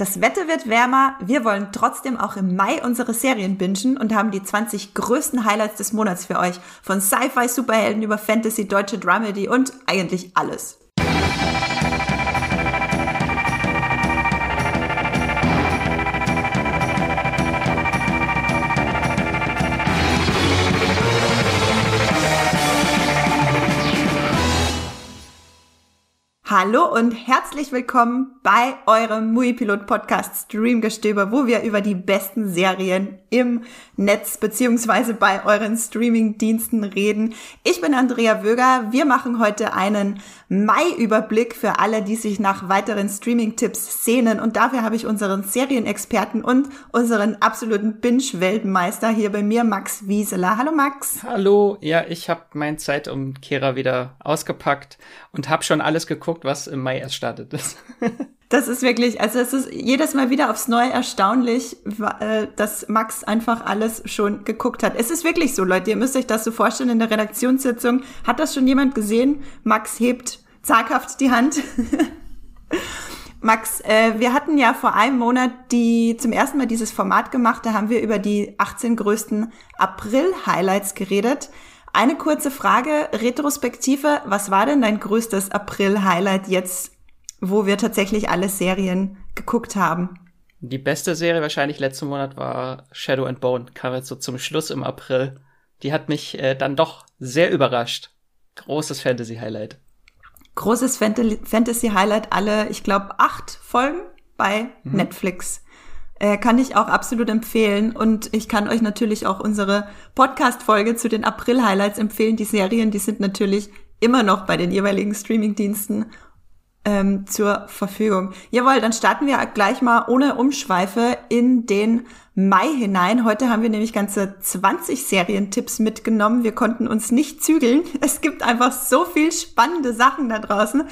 Das Wetter wird wärmer, wir wollen trotzdem auch im Mai unsere Serien bingen und haben die 20 größten Highlights des Monats für euch. Von Sci-Fi, Superhelden über Fantasy, deutsche Dramedy und eigentlich alles. Hallo und herzlich willkommen bei eurem Muipilot Podcast Streamgestöber, wo wir über die besten Serien im Netz beziehungsweise bei euren Streaming-Diensten reden. Ich bin Andrea Wöger. Wir machen heute einen Mai-Überblick für alle, die sich nach weiteren Streaming-Tipps sehnen. Und dafür habe ich unseren Serienexperten und unseren absoluten Binge-Weltmeister hier bei mir, Max Wieseler. Hallo Max. Hallo. Ja, ich habe mein Zeitumkehrer wieder ausgepackt und habe schon alles geguckt, was im Mai erst startet ist. Das ist wirklich, also es ist jedes Mal wieder aufs Neue erstaunlich, äh, dass Max einfach alles schon geguckt hat. Es ist wirklich so, Leute, ihr müsst euch das so vorstellen in der Redaktionssitzung. Hat das schon jemand gesehen? Max hebt zaghaft die Hand. Max, äh, wir hatten ja vor einem Monat die zum ersten Mal dieses Format gemacht. Da haben wir über die 18 größten April-Highlights geredet. Eine kurze Frage, Retrospektive, was war denn dein größtes April-Highlight jetzt wo wir tatsächlich alle Serien geguckt haben. Die beste Serie wahrscheinlich letzten Monat war Shadow and Bone, kam jetzt so zum Schluss im April. Die hat mich äh, dann doch sehr überrascht. Großes Fantasy-Highlight. Großes Fantasy-Highlight, alle, ich glaube, acht Folgen bei mhm. Netflix. Äh, kann ich auch absolut empfehlen. Und ich kann euch natürlich auch unsere Podcast-Folge zu den April-Highlights empfehlen. Die Serien, die sind natürlich immer noch bei den jeweiligen Streaming-Diensten ähm, zur Verfügung. Jawohl, dann starten wir gleich mal ohne Umschweife in den Mai hinein. Heute haben wir nämlich ganze 20 Serientipps mitgenommen. Wir konnten uns nicht zügeln. Es gibt einfach so viel spannende Sachen da draußen.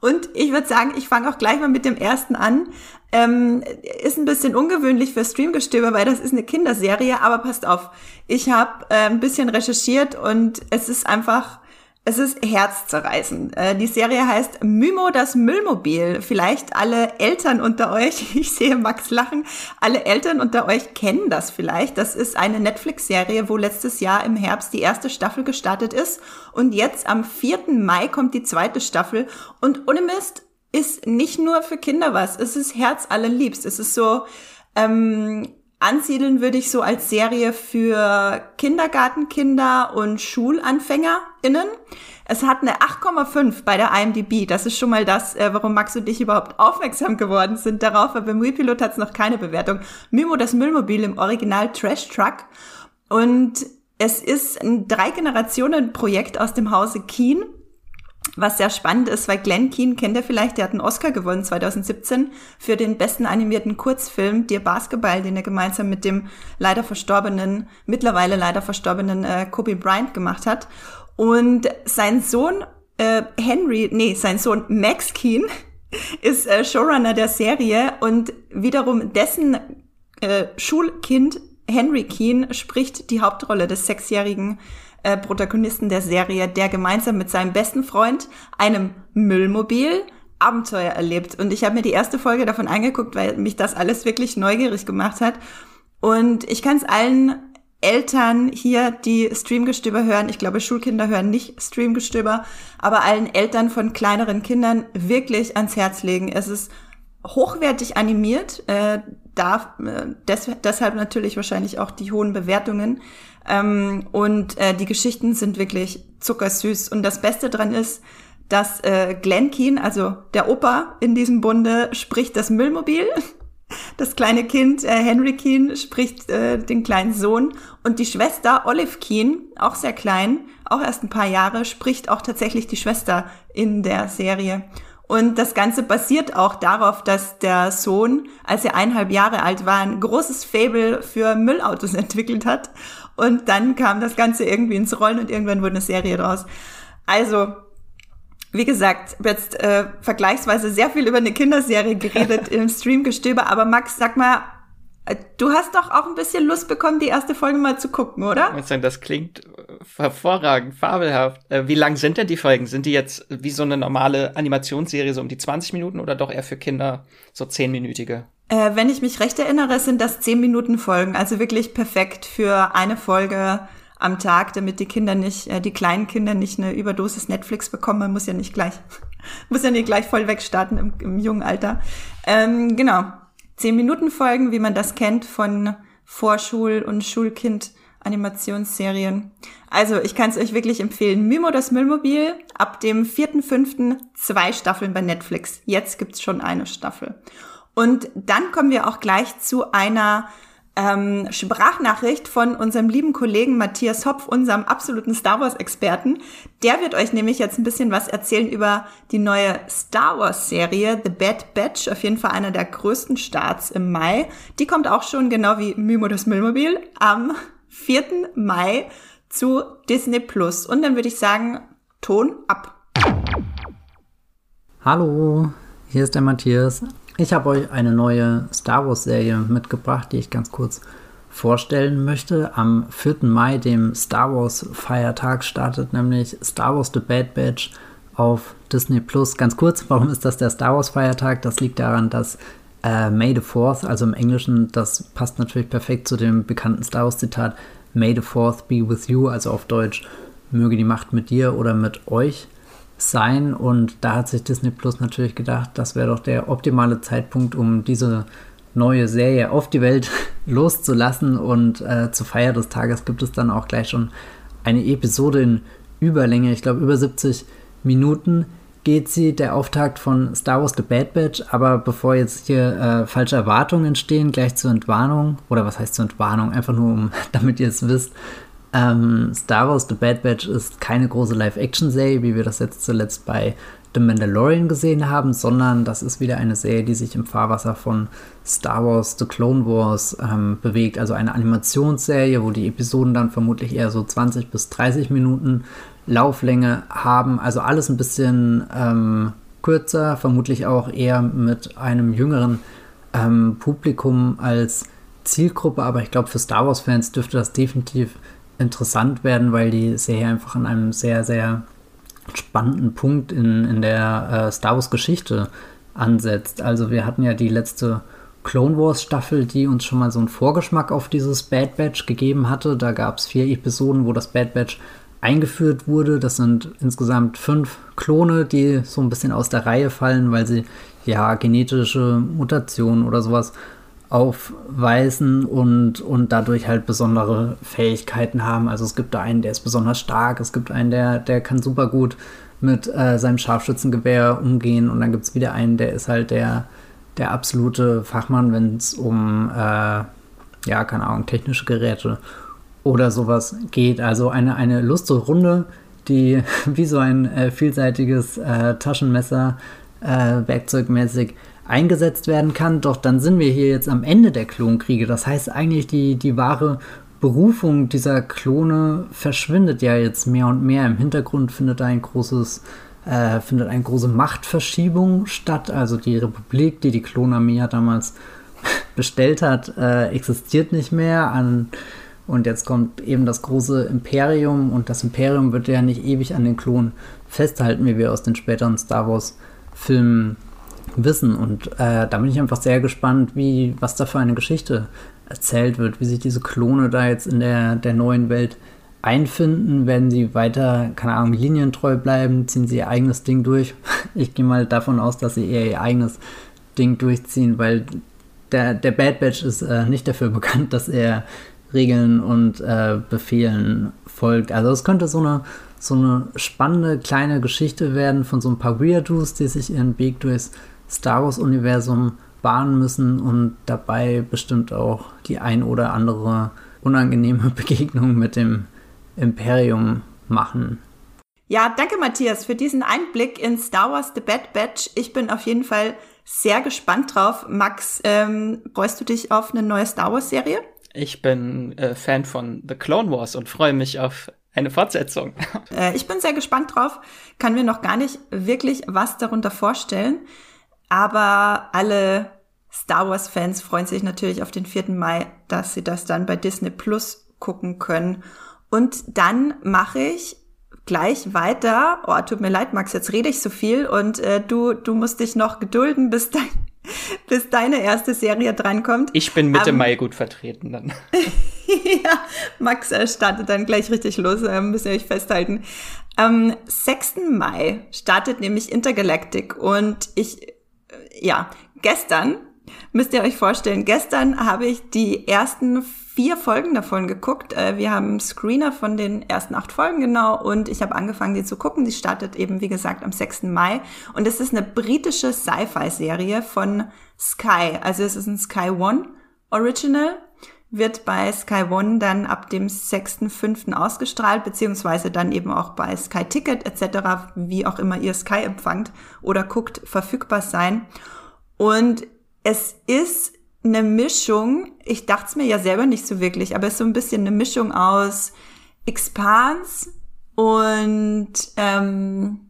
Und ich würde sagen, ich fange auch gleich mal mit dem ersten an. Ähm, ist ein bisschen ungewöhnlich für Streamgestöber, weil das ist eine Kinderserie, aber passt auf. Ich habe äh, ein bisschen recherchiert und es ist einfach es ist herzzerreißend. Äh, die Serie heißt Mymo das Müllmobil. Vielleicht alle Eltern unter euch, ich sehe Max lachen, alle Eltern unter euch kennen das vielleicht. Das ist eine Netflix-Serie, wo letztes Jahr im Herbst die erste Staffel gestartet ist. Und jetzt am 4. Mai kommt die zweite Staffel. Und ohne Mist ist nicht nur für Kinder was. Es ist Herz allerliebst. Es ist so, ähm, ansiedeln würde ich so als Serie für Kindergartenkinder und SchulanfängerInnen. Es hat eine 8,5 bei der IMDb. Das ist schon mal das, äh, warum Max und ich überhaupt aufmerksam geworden sind darauf. Aber beim Wii-Pilot hat es noch keine Bewertung. Mimo, das Müllmobil im Original Trash Truck. Und es ist ein Drei-Generationen-Projekt aus dem Hause Keen was sehr spannend ist, weil Glenn Keane kennt ihr vielleicht, der hat einen Oscar gewonnen 2017 für den besten animierten Kurzfilm Dir Basketball, den er gemeinsam mit dem leider verstorbenen, mittlerweile leider verstorbenen äh, Kobe Bryant gemacht hat. Und sein Sohn äh, Henry, nee, sein Sohn Max Keane ist äh, Showrunner der Serie und wiederum dessen äh, Schulkind Henry Keane spricht die Hauptrolle des sechsjährigen äh, Protagonisten der Serie, der gemeinsam mit seinem besten Freund, einem Müllmobil, Abenteuer erlebt. Und ich habe mir die erste Folge davon angeguckt, weil mich das alles wirklich neugierig gemacht hat. Und ich kann es allen Eltern hier, die Streamgestöber hören, ich glaube, Schulkinder hören nicht Streamgestöber, aber allen Eltern von kleineren Kindern wirklich ans Herz legen. Es ist hochwertig animiert, äh, darf, äh, des, deshalb natürlich wahrscheinlich auch die hohen Bewertungen. Ähm, und äh, die Geschichten sind wirklich zuckersüß. Und das Beste dran ist, dass äh, Glenn Keane, also der Opa in diesem Bunde, spricht das Müllmobil. Das kleine Kind äh, Henry Keane spricht äh, den kleinen Sohn und die Schwester Olive Keane, auch sehr klein, auch erst ein paar Jahre, spricht auch tatsächlich die Schwester in der Serie. Und das Ganze basiert auch darauf, dass der Sohn, als er eineinhalb Jahre alt war, ein großes Fable für Müllautos entwickelt hat. Und dann kam das Ganze irgendwie ins Rollen und irgendwann wurde eine Serie draus. Also, wie gesagt, jetzt äh, vergleichsweise sehr viel über eine Kinderserie geredet im Streamgestöber. Aber Max, sag mal, Du hast doch auch ein bisschen Lust bekommen, die erste Folge mal zu gucken, oder? Das klingt äh, hervorragend, fabelhaft. Äh, wie lang sind denn die Folgen? Sind die jetzt wie so eine normale Animationsserie so um die 20 Minuten oder doch eher für Kinder so 10-minütige? Äh, wenn ich mich recht erinnere, sind das 10 Minuten Folgen, also wirklich perfekt für eine Folge am Tag, damit die Kinder nicht, äh, die kleinen Kinder nicht eine Überdosis Netflix bekommen. Man muss ja nicht gleich, muss ja nicht gleich voll wegstarten im, im jungen Alter. Ähm, genau. Zehn Minuten Folgen, wie man das kennt von Vorschul- und Schulkind Animationsserien. Also, ich kann es euch wirklich empfehlen. Mimo das Müllmobil, ab dem 4.5. zwei Staffeln bei Netflix. Jetzt gibt's schon eine Staffel. Und dann kommen wir auch gleich zu einer ähm, Sprachnachricht von unserem lieben Kollegen Matthias Hopf, unserem absoluten Star Wars-Experten. Der wird euch nämlich jetzt ein bisschen was erzählen über die neue Star Wars-Serie The Bad Batch, auf jeden Fall einer der größten Starts im Mai. Die kommt auch schon, genau wie Mimo das Müllmobil, am 4. Mai zu Disney Plus. Und dann würde ich sagen, Ton ab. Hallo, hier ist der Matthias. Ich habe euch eine neue Star Wars-Serie mitgebracht, die ich ganz kurz vorstellen möchte. Am 4. Mai, dem Star Wars-Feiertag, startet nämlich Star Wars The Bad Batch auf Disney Plus. Ganz kurz, warum ist das der Star Wars-Feiertag? Das liegt daran, dass äh, May the 4th, also im Englischen, das passt natürlich perfekt zu dem bekannten Star Wars-Zitat, May the 4th be with you, also auf Deutsch, möge die Macht mit dir oder mit euch sein. Und da hat sich Disney Plus natürlich gedacht, das wäre doch der optimale Zeitpunkt, um diese neue Serie auf die Welt loszulassen. Und äh, zur Feier des Tages gibt es dann auch gleich schon eine Episode in Überlänge, ich glaube über 70 Minuten geht sie, der Auftakt von Star Wars The Bad Batch. Aber bevor jetzt hier äh, falsche Erwartungen entstehen, gleich zur Entwarnung, oder was heißt zur Entwarnung, einfach nur um, damit ihr es wisst, ähm, Star Wars The Bad Batch ist keine große Live-Action-Serie, wie wir das jetzt zuletzt bei The Mandalorian gesehen haben, sondern das ist wieder eine Serie, die sich im Fahrwasser von Star Wars The Clone Wars ähm, bewegt. Also eine Animationsserie, wo die Episoden dann vermutlich eher so 20 bis 30 Minuten Lauflänge haben. Also alles ein bisschen ähm, kürzer, vermutlich auch eher mit einem jüngeren ähm, Publikum als Zielgruppe. Aber ich glaube, für Star Wars-Fans dürfte das definitiv interessant werden, weil die Serie einfach an einem sehr, sehr spannenden Punkt in, in der äh, Star Wars-Geschichte ansetzt. Also wir hatten ja die letzte Clone Wars Staffel, die uns schon mal so einen Vorgeschmack auf dieses Bad Batch gegeben hatte. Da gab es vier Episoden, wo das Bad Batch eingeführt wurde. Das sind insgesamt fünf Klone, die so ein bisschen aus der Reihe fallen, weil sie ja genetische Mutationen oder sowas aufweisen und, und dadurch halt besondere Fähigkeiten haben. Also es gibt da einen, der ist besonders stark, es gibt einen, der, der kann super gut mit äh, seinem Scharfschützengewehr umgehen und dann gibt es wieder einen, der ist halt der, der absolute Fachmann, wenn es um, äh, ja, keine Ahnung, technische Geräte oder sowas geht. Also eine, eine lustige Runde, die wie so ein äh, vielseitiges äh, Taschenmesser äh, werkzeugmäßig eingesetzt werden kann. Doch dann sind wir hier jetzt am Ende der Klonkriege. Das heißt eigentlich, die, die wahre Berufung dieser Klone verschwindet ja jetzt mehr und mehr. Im Hintergrund findet ein großes, äh, findet eine große Machtverschiebung statt. Also die Republik, die die Klonarmee ja damals bestellt hat, äh, existiert nicht mehr. An, und jetzt kommt eben das große Imperium und das Imperium wird ja nicht ewig an den Klonen festhalten, wie wir aus den späteren Star Wars-Filmen wissen. Und äh, da bin ich einfach sehr gespannt, wie, was da für eine Geschichte erzählt wird, wie sich diese Klone da jetzt in der, der neuen Welt einfinden. Werden sie weiter, keine Ahnung, linientreu bleiben? Ziehen sie ihr eigenes Ding durch? Ich gehe mal davon aus, dass sie eher ihr eigenes Ding durchziehen, weil der, der Bad Batch ist äh, nicht dafür bekannt, dass er Regeln und äh, Befehlen folgt. Also es könnte so eine, so eine spannende kleine Geschichte werden von so ein paar Weirdos, die sich ihren Weg durchs Star Wars-Universum bahnen müssen und dabei bestimmt auch die ein oder andere unangenehme Begegnung mit dem Imperium machen. Ja, danke Matthias für diesen Einblick in Star Wars The Bad Batch. Ich bin auf jeden Fall sehr gespannt drauf. Max, ähm, freust du dich auf eine neue Star Wars Serie? Ich bin äh, Fan von The Clone Wars und freue mich auf eine Fortsetzung. Äh, ich bin sehr gespannt drauf. Kann mir noch gar nicht wirklich was darunter vorstellen. Aber alle Star Wars-Fans freuen sich natürlich auf den 4. Mai, dass sie das dann bei Disney Plus gucken können. Und dann mache ich gleich weiter. Oh, tut mir leid, Max, jetzt rede ich so viel und äh, du, du musst dich noch gedulden, bis dein, bis deine erste Serie drankommt. Ich bin Mitte um, Mai gut vertreten dann. ja, Max startet dann gleich richtig los, äh, müssen wir euch festhalten. Am 6. Mai startet nämlich Intergalactic und ich, ja, gestern, müsst ihr euch vorstellen, gestern habe ich die ersten vier Folgen davon geguckt. Äh, wir haben Screener von den ersten acht Folgen genau und ich habe angefangen, die zu gucken. Die startet eben, wie gesagt, am 6. Mai und es ist eine britische Sci-Fi-Serie von Sky. Also es ist ein Sky One Original wird bei Sky One dann ab dem 6.5. ausgestrahlt, beziehungsweise dann eben auch bei Sky Ticket etc., wie auch immer ihr Sky empfangt oder guckt, verfügbar sein. Und es ist eine Mischung, ich dachte es mir ja selber nicht so wirklich, aber es ist so ein bisschen eine Mischung aus Expans und ähm,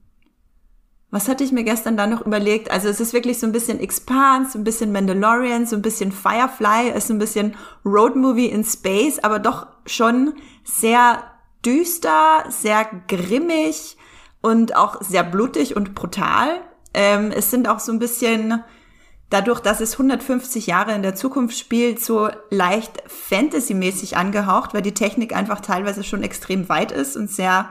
was hatte ich mir gestern da noch überlegt? Also es ist wirklich so ein bisschen Expanse, so ein bisschen Mandalorian, so ein bisschen Firefly, es ist ein bisschen Roadmovie in Space, aber doch schon sehr düster, sehr grimmig und auch sehr blutig und brutal. Ähm, es sind auch so ein bisschen, dadurch, dass es 150 Jahre in der Zukunft spielt, so leicht Fantasy-mäßig angehaucht, weil die Technik einfach teilweise schon extrem weit ist und sehr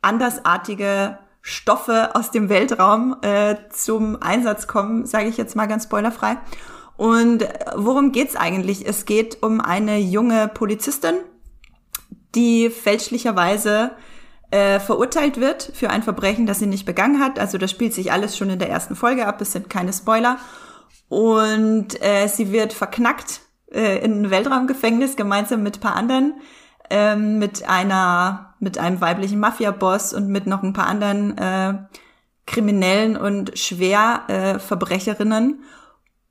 andersartige Stoffe aus dem Weltraum äh, zum Einsatz kommen, sage ich jetzt mal ganz spoilerfrei. Und worum geht's eigentlich? Es geht um eine junge Polizistin, die fälschlicherweise äh, verurteilt wird für ein Verbrechen, das sie nicht begangen hat. Also das spielt sich alles schon in der ersten Folge ab, es sind keine Spoiler. Und äh, sie wird verknackt äh, in ein Weltraumgefängnis gemeinsam mit paar anderen ähm, mit einer, mit einem weiblichen Mafia-Boss und mit noch ein paar anderen äh, Kriminellen und Schwerverbrecherinnen.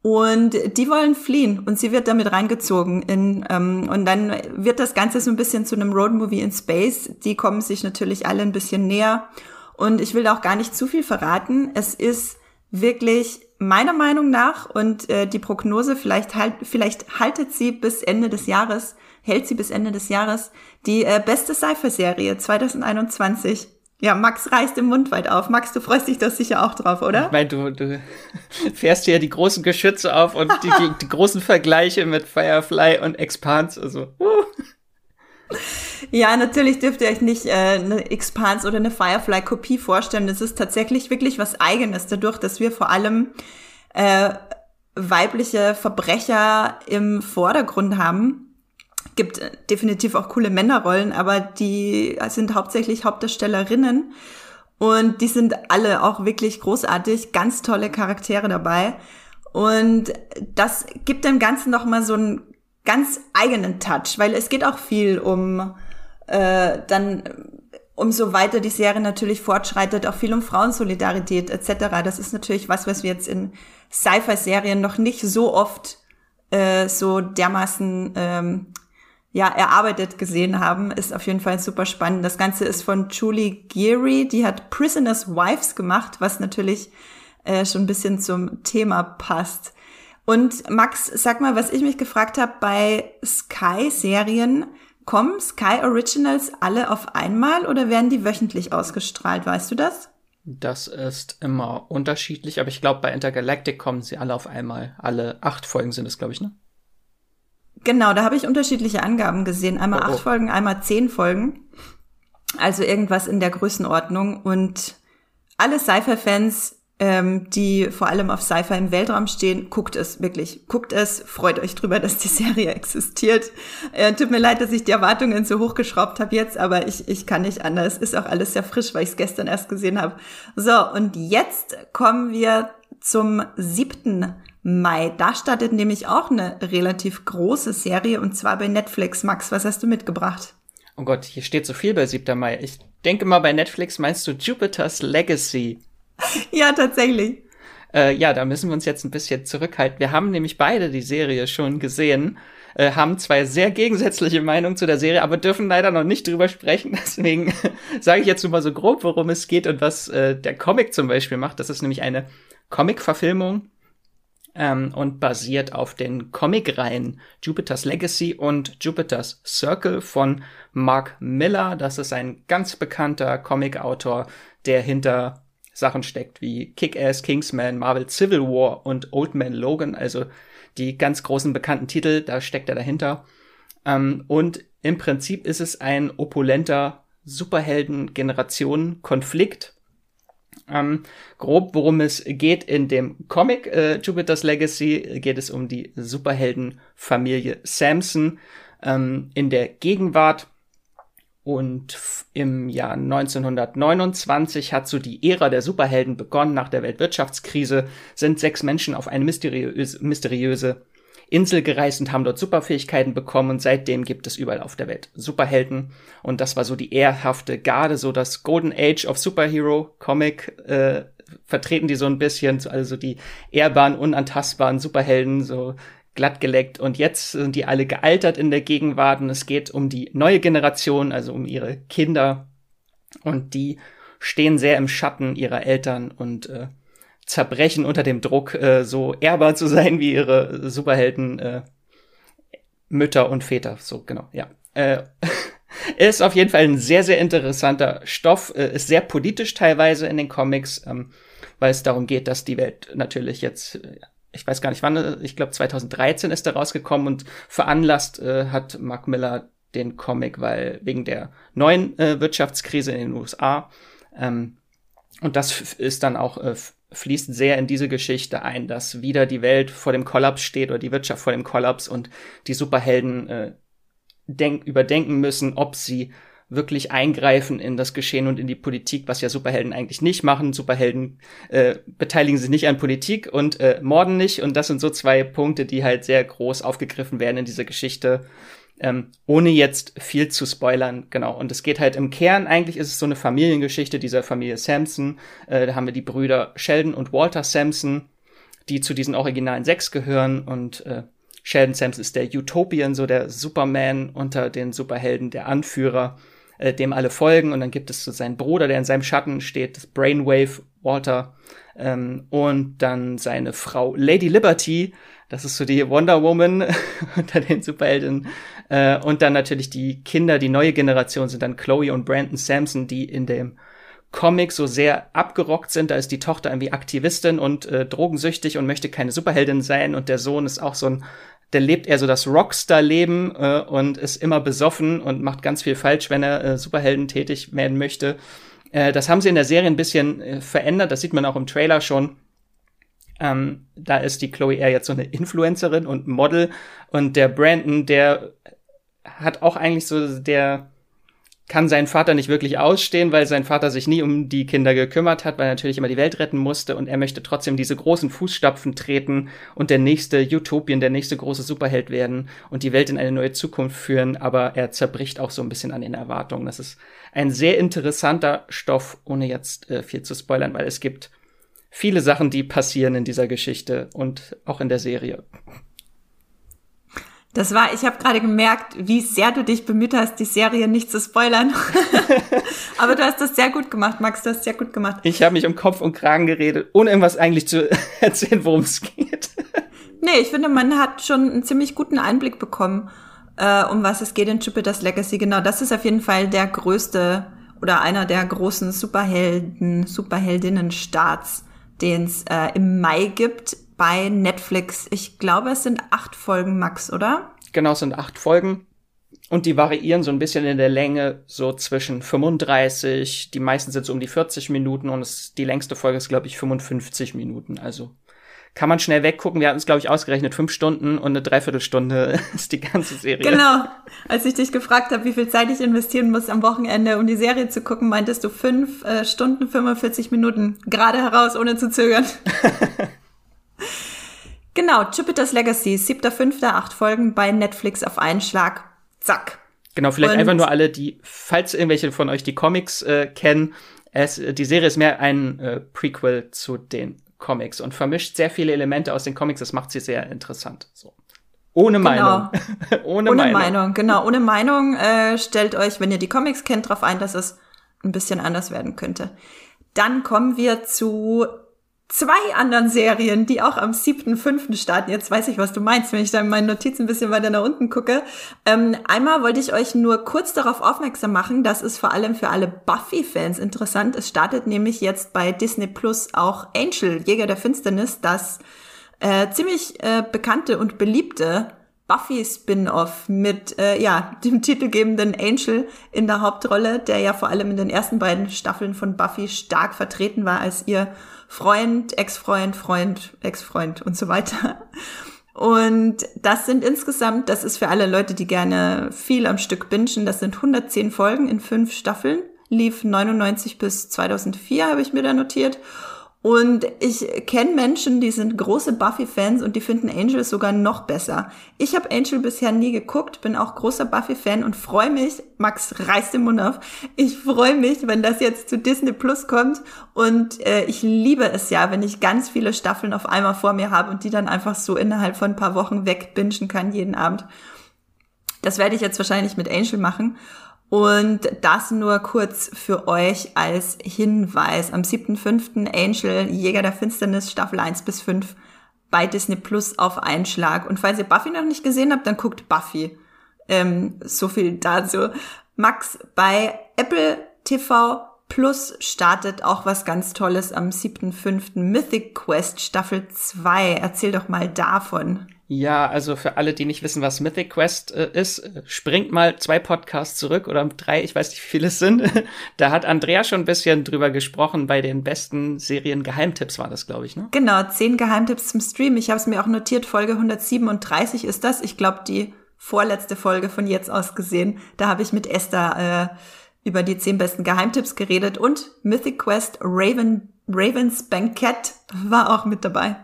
Und die wollen fliehen und sie wird damit reingezogen in ähm, und dann wird das Ganze so ein bisschen zu einem Roadmovie in Space. Die kommen sich natürlich alle ein bisschen näher und ich will auch gar nicht zu viel verraten. Es ist wirklich meiner Meinung nach und äh, die Prognose vielleicht halt vielleicht haltet sie bis Ende des Jahres hält sie bis Ende des Jahres. Die äh, beste Sci-Fi-Serie 2021. Ja, Max reißt im Mund weit auf. Max, du freust dich doch sicher auch drauf, oder? Ich meine, du, du fährst hier die großen Geschütze auf und die, die, die großen Vergleiche mit Firefly und Expanse. Also, uh. Ja, natürlich dürft ihr euch nicht äh, eine Expanse oder eine Firefly-Kopie vorstellen. Das ist tatsächlich wirklich was Eigenes, dadurch, dass wir vor allem äh, weibliche Verbrecher im Vordergrund haben gibt definitiv auch coole Männerrollen, aber die sind hauptsächlich Hauptdarstellerinnen. Und die sind alle auch wirklich großartig, ganz tolle Charaktere dabei. Und das gibt dem Ganzen noch mal so einen ganz eigenen Touch, weil es geht auch viel um äh, dann umso weiter. Die Serie natürlich fortschreitet, auch viel um Frauensolidarität etc. Das ist natürlich was, was wir jetzt in Sci-Fi-Serien noch nicht so oft äh, so dermaßen ähm, ja, erarbeitet gesehen haben, ist auf jeden Fall super spannend. Das Ganze ist von Julie Geary, die hat Prisoners Wives gemacht, was natürlich äh, schon ein bisschen zum Thema passt. Und Max, sag mal, was ich mich gefragt habe bei Sky-Serien, kommen Sky Originals alle auf einmal oder werden die wöchentlich ausgestrahlt? Weißt du das? Das ist immer unterschiedlich, aber ich glaube, bei Intergalactic kommen sie alle auf einmal. Alle acht Folgen sind es, glaube ich, ne? Genau, da habe ich unterschiedliche Angaben gesehen. Einmal oh, oh. acht Folgen, einmal zehn Folgen. Also irgendwas in der Größenordnung. Und alle Sci-Fi-Fans, ähm, die vor allem auf Sci-Fi im Weltraum stehen, guckt es wirklich. Guckt es, freut euch drüber, dass die Serie existiert. Äh, tut mir leid, dass ich die Erwartungen so hochgeschraubt habe jetzt, aber ich, ich kann nicht anders. Ist auch alles sehr frisch, weil ich es gestern erst gesehen habe. So, und jetzt kommen wir zum siebten Mai. Da startet nämlich auch eine relativ große Serie und zwar bei Netflix. Max, was hast du mitgebracht? Oh Gott, hier steht so viel bei 7. Mai. Ich denke mal, bei Netflix meinst du Jupiter's Legacy. ja, tatsächlich. Äh, ja, da müssen wir uns jetzt ein bisschen zurückhalten. Wir haben nämlich beide die Serie schon gesehen, äh, haben zwei sehr gegensätzliche Meinungen zu der Serie, aber dürfen leider noch nicht drüber sprechen. Deswegen sage ich jetzt nur mal so grob, worum es geht und was äh, der Comic zum Beispiel macht. Das ist nämlich eine Comic-Verfilmung ähm, und basiert auf den Comicreihen Jupiter's Legacy und Jupiter's Circle von Mark Miller. Das ist ein ganz bekannter Comicautor, der hinter Sachen steckt, wie Kick-Ass, Kingsman, Marvel Civil War und Old Man Logan, also die ganz großen bekannten Titel, da steckt er dahinter. Ähm, und im Prinzip ist es ein opulenter Superhelden-Generation-Konflikt. Ähm, grob, worum es geht in dem Comic äh, Jupiter's Legacy, geht es um die Superheldenfamilie Samson ähm, in der Gegenwart. Und im Jahr 1929 hat so die Ära der Superhelden begonnen. Nach der Weltwirtschaftskrise sind sechs Menschen auf eine mysteriöse, mysteriöse Insel gereist und haben dort Superfähigkeiten bekommen und seitdem gibt es überall auf der Welt Superhelden. Und das war so die ehrhafte Garde, so das Golden Age of Superhero Comic äh, vertreten die so ein bisschen, also die ehrbaren, unantastbaren Superhelden, so glattgeleckt. Und jetzt sind die alle gealtert in der Gegenwart und es geht um die neue Generation, also um ihre Kinder. Und die stehen sehr im Schatten ihrer Eltern und äh, zerbrechen unter dem Druck, äh, so ehrbar zu sein wie ihre Superhelden äh, Mütter und Väter. So, genau, ja. Äh, ist auf jeden Fall ein sehr, sehr interessanter Stoff, äh, ist sehr politisch teilweise in den Comics, ähm, weil es darum geht, dass die Welt natürlich jetzt, äh, ich weiß gar nicht wann, ich glaube 2013 ist er rausgekommen und veranlasst äh, hat Mark Miller den Comic, weil wegen der neuen äh, Wirtschaftskrise in den USA. Ähm, und das ist dann auch äh, fließt sehr in diese Geschichte ein, dass wieder die Welt vor dem Kollaps steht oder die Wirtschaft vor dem Kollaps und die Superhelden äh, denk überdenken müssen, ob sie wirklich eingreifen in das Geschehen und in die Politik, was ja Superhelden eigentlich nicht machen. Superhelden äh, beteiligen sich nicht an Politik und äh, morden nicht. Und das sind so zwei Punkte, die halt sehr groß aufgegriffen werden in dieser Geschichte. Ähm, ohne jetzt viel zu spoilern, genau. Und es geht halt im Kern, eigentlich ist es so eine Familiengeschichte dieser Familie Sampson. Äh, da haben wir die Brüder Sheldon und Walter Sampson, die zu diesen originalen sechs gehören. Und äh, Sheldon Sampson ist der Utopian, so der Superman unter den Superhelden, der Anführer, äh, dem alle folgen. Und dann gibt es so seinen Bruder, der in seinem Schatten steht, das Brainwave Walter. Ähm, und dann seine Frau Lady Liberty, das ist so die Wonder Woman unter den Superhelden. Äh, und dann natürlich die Kinder, die neue Generation sind dann Chloe und Brandon Sampson, die in dem Comic so sehr abgerockt sind. Da ist die Tochter irgendwie Aktivistin und äh, drogensüchtig und möchte keine Superheldin sein. Und der Sohn ist auch so ein, der lebt eher so das Rockstar-Leben äh, und ist immer besoffen und macht ganz viel falsch, wenn er äh, Superhelden tätig werden möchte. Äh, das haben sie in der Serie ein bisschen äh, verändert. Das sieht man auch im Trailer schon ähm, da ist die Chloe eher jetzt so eine Influencerin und Model und der Brandon, der hat auch eigentlich so, der kann seinen Vater nicht wirklich ausstehen, weil sein Vater sich nie um die Kinder gekümmert hat, weil er natürlich immer die Welt retten musste und er möchte trotzdem diese großen Fußstapfen treten und der nächste Utopien, der nächste große Superheld werden und die Welt in eine neue Zukunft führen, aber er zerbricht auch so ein bisschen an den Erwartungen. Das ist ein sehr interessanter Stoff, ohne jetzt äh, viel zu spoilern, weil es gibt viele Sachen, die passieren in dieser Geschichte und auch in der Serie. Das war, ich habe gerade gemerkt, wie sehr du dich bemüht hast, die Serie nicht zu spoilern. Aber du hast das sehr gut gemacht, Max, du hast sehr gut gemacht. Ich habe mich um Kopf und Kragen geredet, ohne irgendwas eigentlich zu erzählen, worum es geht. nee, ich finde, man hat schon einen ziemlich guten Einblick bekommen, äh, um was es geht in Jupiter's Legacy. Genau, das ist auf jeden Fall der größte oder einer der großen Superhelden, Superheldinnen-Starts den es äh, im Mai gibt bei Netflix. Ich glaube, es sind acht Folgen max, oder? Genau, es sind acht Folgen. Und die variieren so ein bisschen in der Länge, so zwischen 35, die meisten sind so um die 40 Minuten und es, die längste Folge ist, glaube ich, 55 Minuten. Also kann man schnell weggucken. Wir hatten es, glaube ich, ausgerechnet. Fünf Stunden und eine Dreiviertelstunde ist die ganze Serie. Genau. Als ich dich gefragt habe, wie viel Zeit ich investieren muss am Wochenende, um die Serie zu gucken, meintest du fünf äh, Stunden, 45 Minuten. Gerade heraus, ohne zu zögern. genau, Jupiter's Legacy, siebter, fünfter, acht Folgen bei Netflix auf einen Schlag. Zack. Genau, vielleicht und einfach nur alle, die, falls irgendwelche von euch die Comics äh, kennen, es, die Serie ist mehr ein äh, Prequel zu den Comics und vermischt sehr viele Elemente aus den Comics. Das macht sie sehr interessant. So. Ohne genau. Meinung. ohne, ohne Meinung. Meinung. Genau, ohne Meinung. Äh, stellt euch, wenn ihr die Comics kennt, darauf ein, dass es ein bisschen anders werden könnte. Dann kommen wir zu zwei anderen Serien, die auch am 7.5. starten. Jetzt weiß ich, was du meinst, wenn ich da in meinen Notizen ein bisschen weiter nach unten gucke. Ähm, einmal wollte ich euch nur kurz darauf aufmerksam machen, das ist vor allem für alle Buffy-Fans interessant. Es startet nämlich jetzt bei Disney Plus auch Angel, Jäger der Finsternis, das äh, ziemlich äh, bekannte und beliebte Buffy-Spin-off mit äh, ja dem titelgebenden Angel in der Hauptrolle, der ja vor allem in den ersten beiden Staffeln von Buffy stark vertreten war als ihr Freund, Ex-Freund, Freund, Ex-Freund und so weiter. Und das sind insgesamt, das ist für alle Leute, die gerne viel am Stück bingen, das sind 110 Folgen in fünf Staffeln, lief 99 bis 2004, habe ich mir da notiert. Und ich kenne Menschen, die sind große Buffy-Fans und die finden Angel sogar noch besser. Ich habe Angel bisher nie geguckt, bin auch großer Buffy-Fan und freue mich, Max reißt den Mund auf, ich freue mich, wenn das jetzt zu Disney Plus kommt. Und äh, ich liebe es ja, wenn ich ganz viele Staffeln auf einmal vor mir habe und die dann einfach so innerhalb von ein paar Wochen wegbingen kann jeden Abend. Das werde ich jetzt wahrscheinlich mit Angel machen. Und das nur kurz für euch als Hinweis. Am 7.5. Angel, Jäger der Finsternis, Staffel 1 bis 5 bei Disney Plus auf Einschlag. Und falls ihr Buffy noch nicht gesehen habt, dann guckt Buffy. Ähm, so viel dazu. Max, bei Apple TV Plus startet auch was ganz Tolles am 7.5. Mythic Quest Staffel 2. Erzähl doch mal davon. Ja, also für alle, die nicht wissen, was Mythic Quest äh, ist, äh, springt mal zwei Podcasts zurück oder drei, ich weiß nicht, wie viele es sind. da hat Andrea schon ein bisschen drüber gesprochen, bei den besten Serien Geheimtipps war das, glaube ich, ne? Genau, zehn Geheimtipps zum Stream. Ich habe es mir auch notiert, Folge 137 ist das. Ich glaube, die vorletzte Folge von jetzt aus gesehen. Da habe ich mit Esther äh, über die zehn besten Geheimtipps geredet und Mythic Quest Raven, Ravens Bankett war auch mit dabei.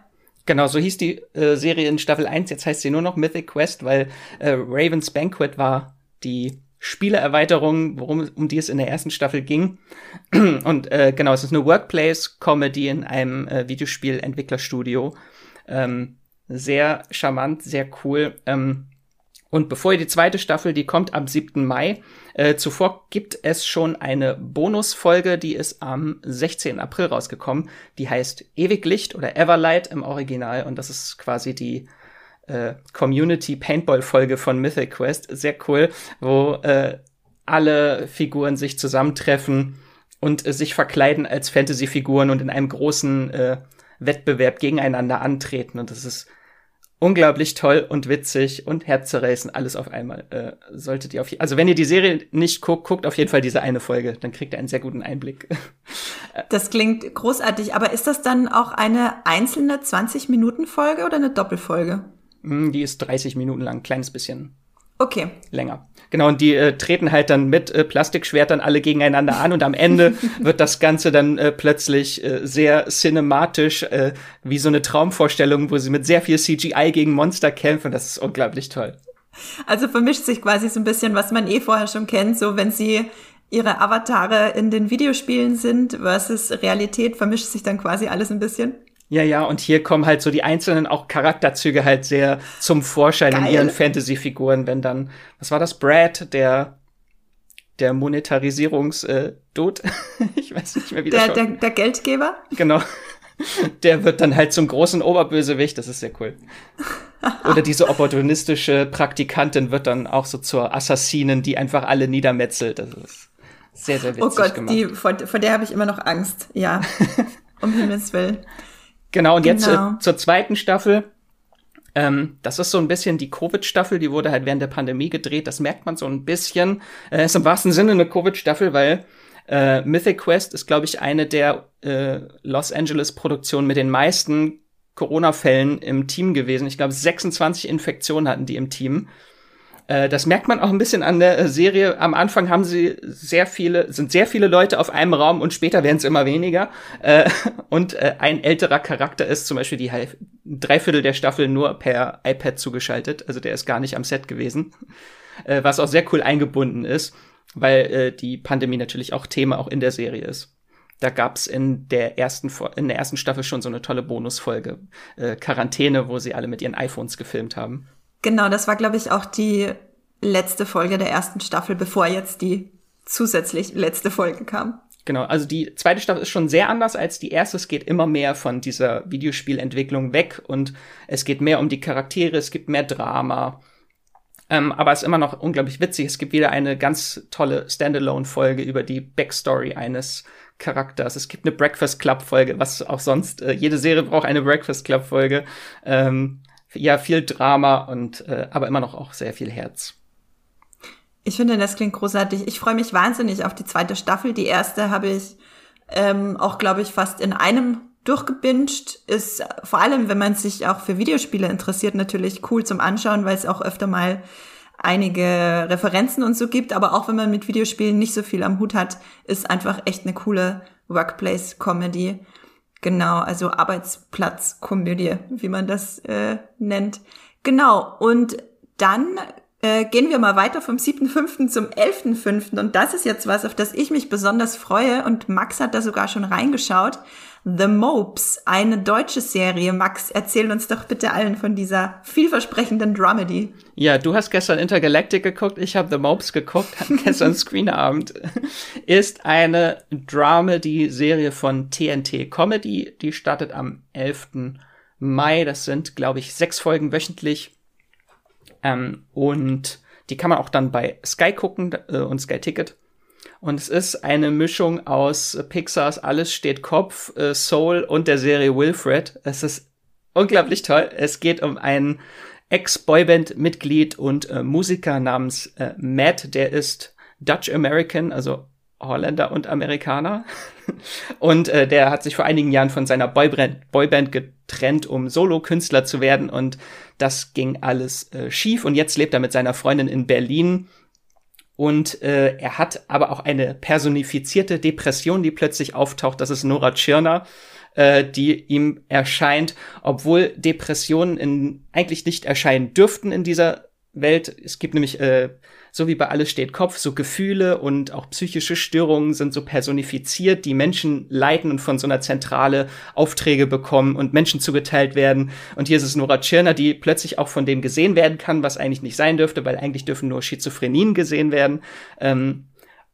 Genau, so hieß die äh, Serie in Staffel 1. Jetzt heißt sie nur noch Mythic Quest, weil äh, Raven's Banquet war die Spieleerweiterung, worum um die es in der ersten Staffel ging. Und äh, genau, es ist eine Workplace-Comedy in einem äh, Videospielentwicklerstudio. Ähm, sehr charmant, sehr cool. Ähm, und bevor ihr die zweite Staffel, die kommt am 7. Mai, äh, zuvor gibt es schon eine Bonusfolge, die ist am 16. April rausgekommen. Die heißt Ewiglicht oder Everlight im Original und das ist quasi die äh, Community Paintball Folge von Mythic Quest. Sehr cool, wo äh, alle Figuren sich zusammentreffen und äh, sich verkleiden als Fantasy-Figuren und in einem großen äh, Wettbewerb gegeneinander antreten. Und das ist unglaublich toll und witzig und herzzerreißend, alles auf einmal. Äh, solltet ihr auf also wenn ihr die Serie nicht guckt, guckt auf jeden Fall diese eine Folge, dann kriegt ihr einen sehr guten Einblick. das klingt großartig, aber ist das dann auch eine einzelne 20 Minuten Folge oder eine Doppelfolge? Hm, die ist 30 Minuten lang, kleines bisschen. Okay. Länger. Genau, und die äh, treten halt dann mit äh, Plastikschwertern alle gegeneinander an und am Ende wird das Ganze dann äh, plötzlich äh, sehr cinematisch, äh, wie so eine Traumvorstellung, wo sie mit sehr viel CGI gegen Monster kämpfen. Das ist unglaublich toll. Also vermischt sich quasi so ein bisschen, was man eh vorher schon kennt, so wenn sie ihre Avatare in den Videospielen sind versus Realität, vermischt sich dann quasi alles ein bisschen. Ja, ja, und hier kommen halt so die einzelnen auch Charakterzüge halt sehr zum Vorschein Geil. in ihren Fantasy-Figuren, wenn dann, was war das, Brad, der der Monetarisierungs-Dude, äh, ich weiß nicht mehr, wie der, der, der Geldgeber? Genau. Der wird dann halt zum großen Oberbösewicht, das ist sehr cool. Oder diese opportunistische Praktikantin wird dann auch so zur Assassinen, die einfach alle niedermetzelt. Das ist sehr, sehr witzig gemacht. Oh Gott, gemacht. Die, vor, vor der habe ich immer noch Angst, ja. um Himmels Willen. Genau, und genau. jetzt äh, zur zweiten Staffel. Ähm, das ist so ein bisschen die Covid-Staffel, die wurde halt während der Pandemie gedreht. Das merkt man so ein bisschen. Äh, ist im wahrsten Sinne eine Covid-Staffel, weil äh, Mythic Quest ist, glaube ich, eine der äh, Los Angeles-Produktionen mit den meisten Corona-Fällen im Team gewesen. Ich glaube, 26 Infektionen hatten die im Team. Äh, das merkt man auch ein bisschen an der Serie. Am Anfang haben sie sehr viele, sind sehr viele Leute auf einem Raum und später werden es immer weniger. Äh, und äh, ein älterer Charakter ist zum Beispiel die Halb Dreiviertel der Staffel nur per iPad zugeschaltet. Also der ist gar nicht am Set gewesen. Äh, was auch sehr cool eingebunden ist, weil äh, die Pandemie natürlich auch Thema auch in der Serie ist. Da gab's in der ersten in der ersten Staffel schon so eine tolle Bonusfolge äh, Quarantäne, wo sie alle mit ihren iPhones gefilmt haben. Genau, das war, glaube ich, auch die letzte Folge der ersten Staffel, bevor jetzt die zusätzlich letzte Folge kam. Genau, also die zweite Staffel ist schon sehr anders als die erste. Es geht immer mehr von dieser Videospielentwicklung weg und es geht mehr um die Charaktere, es gibt mehr Drama. Ähm, aber es ist immer noch unglaublich witzig. Es gibt wieder eine ganz tolle Standalone-Folge über die Backstory eines Charakters. Es gibt eine Breakfast Club-Folge, was auch sonst, äh, jede Serie braucht eine Breakfast Club-Folge. Ähm, ja, viel Drama und äh, aber immer noch auch sehr viel Herz. Ich finde, das klingt großartig. Ich freue mich wahnsinnig auf die zweite Staffel. Die erste habe ich ähm, auch, glaube ich, fast in einem durchgebinged. Ist vor allem, wenn man sich auch für Videospiele interessiert, natürlich cool zum Anschauen, weil es auch öfter mal einige Referenzen und so gibt. Aber auch wenn man mit Videospielen nicht so viel am Hut hat, ist einfach echt eine coole Workplace-Comedy. Genau, also Arbeitsplatz-Komödie, wie man das äh, nennt. Genau, und dann äh, gehen wir mal weiter vom 7.5. zum 11.5. Und das ist jetzt was, auf das ich mich besonders freue. Und Max hat da sogar schon reingeschaut. The Mopes, eine deutsche Serie. Max, erzähl uns doch bitte allen von dieser vielversprechenden Dramedy. Ja, du hast gestern Intergalactic geguckt, ich habe The Mopes geguckt, gestern Screenabend. Ist eine Dramedy-Serie von TNT Comedy. Die startet am 11. Mai. Das sind, glaube ich, sechs Folgen wöchentlich ähm, und die kann man auch dann bei Sky gucken äh, und Sky Ticket. Und es ist eine Mischung aus Pixars Alles steht Kopf, äh, Soul und der Serie Wilfred. Es ist unglaublich toll. Es geht um einen Ex-Boyband-Mitglied und äh, Musiker namens äh, Matt, der ist Dutch American, also Holländer und Amerikaner. Und äh, der hat sich vor einigen Jahren von seiner Boyband, Boyband getrennt, um Solo-Künstler zu werden. Und das ging alles äh, schief. Und jetzt lebt er mit seiner Freundin in Berlin. Und äh, er hat aber auch eine personifizierte Depression, die plötzlich auftaucht. Das ist Nora Tschirner, äh, die ihm erscheint, obwohl Depressionen in, eigentlich nicht erscheinen dürften in dieser Welt. Es gibt nämlich äh, so wie bei Alles steht Kopf, so Gefühle und auch psychische Störungen sind so personifiziert, die Menschen leiten und von so einer Zentrale Aufträge bekommen und Menschen zugeteilt werden. Und hier ist es Nora Tschirner, die plötzlich auch von dem gesehen werden kann, was eigentlich nicht sein dürfte, weil eigentlich dürfen nur Schizophrenien gesehen werden. Ähm,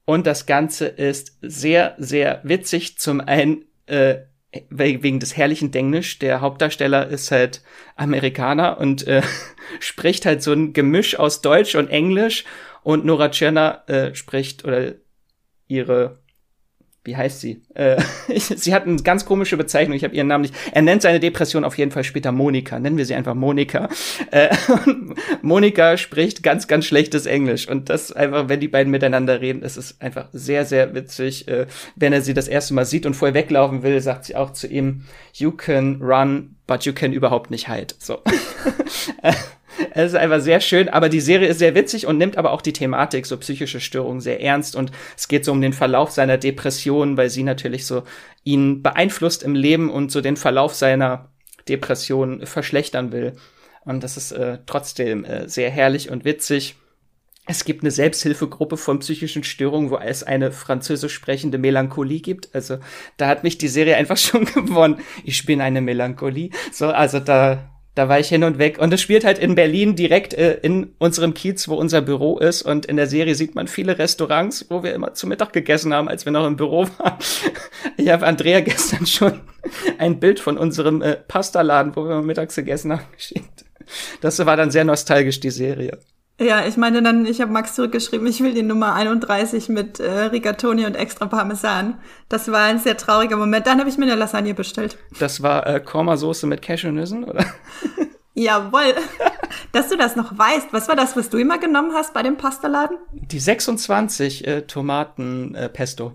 und das Ganze ist sehr, sehr witzig. Zum einen äh, wegen des herrlichen Denglisch. Der Hauptdarsteller ist halt Amerikaner und äh, spricht halt so ein Gemisch aus Deutsch und Englisch. Und Nora Tschirner äh, spricht oder ihre wie heißt sie? Äh, sie hat eine ganz komische Bezeichnung, ich habe ihren Namen nicht. Er nennt seine Depression auf jeden Fall später Monika. Nennen wir sie einfach Monika. Äh, Monika spricht ganz, ganz schlechtes Englisch. Und das einfach, wenn die beiden miteinander reden, ist es einfach sehr, sehr witzig. Äh, wenn er sie das erste Mal sieht und vorher weglaufen will, sagt sie auch zu ihm, you can run, but you can überhaupt nicht hide. So. Es ist einfach sehr schön, aber die Serie ist sehr witzig und nimmt aber auch die Thematik, so psychische Störungen, sehr ernst. Und es geht so um den Verlauf seiner Depression, weil sie natürlich so ihn beeinflusst im Leben und so den Verlauf seiner Depression verschlechtern will. Und das ist äh, trotzdem äh, sehr herrlich und witzig. Es gibt eine Selbsthilfegruppe von psychischen Störungen, wo es eine französisch sprechende Melancholie gibt. Also da hat mich die Serie einfach schon gewonnen. Ich bin eine Melancholie. So, also da da war ich hin und weg. Und es spielt halt in Berlin direkt äh, in unserem Kiez, wo unser Büro ist. Und in der Serie sieht man viele Restaurants, wo wir immer zu Mittag gegessen haben, als wir noch im Büro waren. Ich habe Andrea gestern schon ein Bild von unserem äh, Pastaladen, wo wir mittags gegessen haben, geschickt. Das war dann sehr nostalgisch, die Serie. Ja, ich meine dann, ich habe Max zurückgeschrieben, ich will die Nummer 31 mit äh, Rigatoni und extra Parmesan. Das war ein sehr trauriger Moment. Dann habe ich mir eine Lasagne bestellt. Das war äh, Korma-Soße mit Cashewnüssen, oder? Jawoll. Dass du das noch weißt. Was war das, was du immer genommen hast bei dem Pastaladen? Die 26 äh, Tomaten äh, Pesto.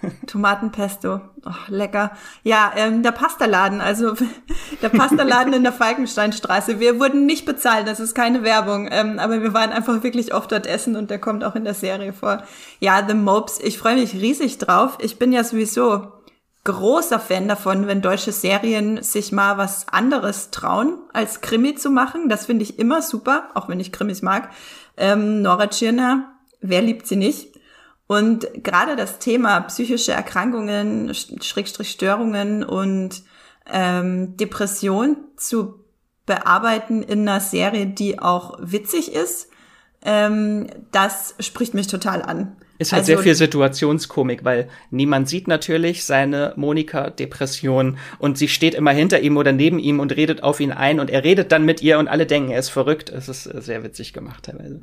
Tomatenpesto, oh, lecker. Ja, ähm, der Pastaladen, also der Pastaladen in der Falkensteinstraße. Wir wurden nicht bezahlt, das ist keine Werbung, ähm, aber wir waren einfach wirklich oft dort essen und der kommt auch in der Serie vor. Ja, The Mopes, ich freue mich riesig drauf. Ich bin ja sowieso großer Fan davon, wenn deutsche Serien sich mal was anderes trauen, als Krimi zu machen. Das finde ich immer super, auch wenn ich Krimis mag. Ähm, Nora Tschirner, wer liebt sie nicht? Und gerade das Thema psychische Erkrankungen, Schrägstrich Störungen und ähm, Depression zu bearbeiten in einer Serie, die auch witzig ist, ähm, das spricht mich total an. Ist halt also, sehr viel Situationskomik, weil niemand sieht natürlich seine Monika-Depression und sie steht immer hinter ihm oder neben ihm und redet auf ihn ein und er redet dann mit ihr und alle denken, er ist verrückt. Es ist sehr witzig gemacht teilweise.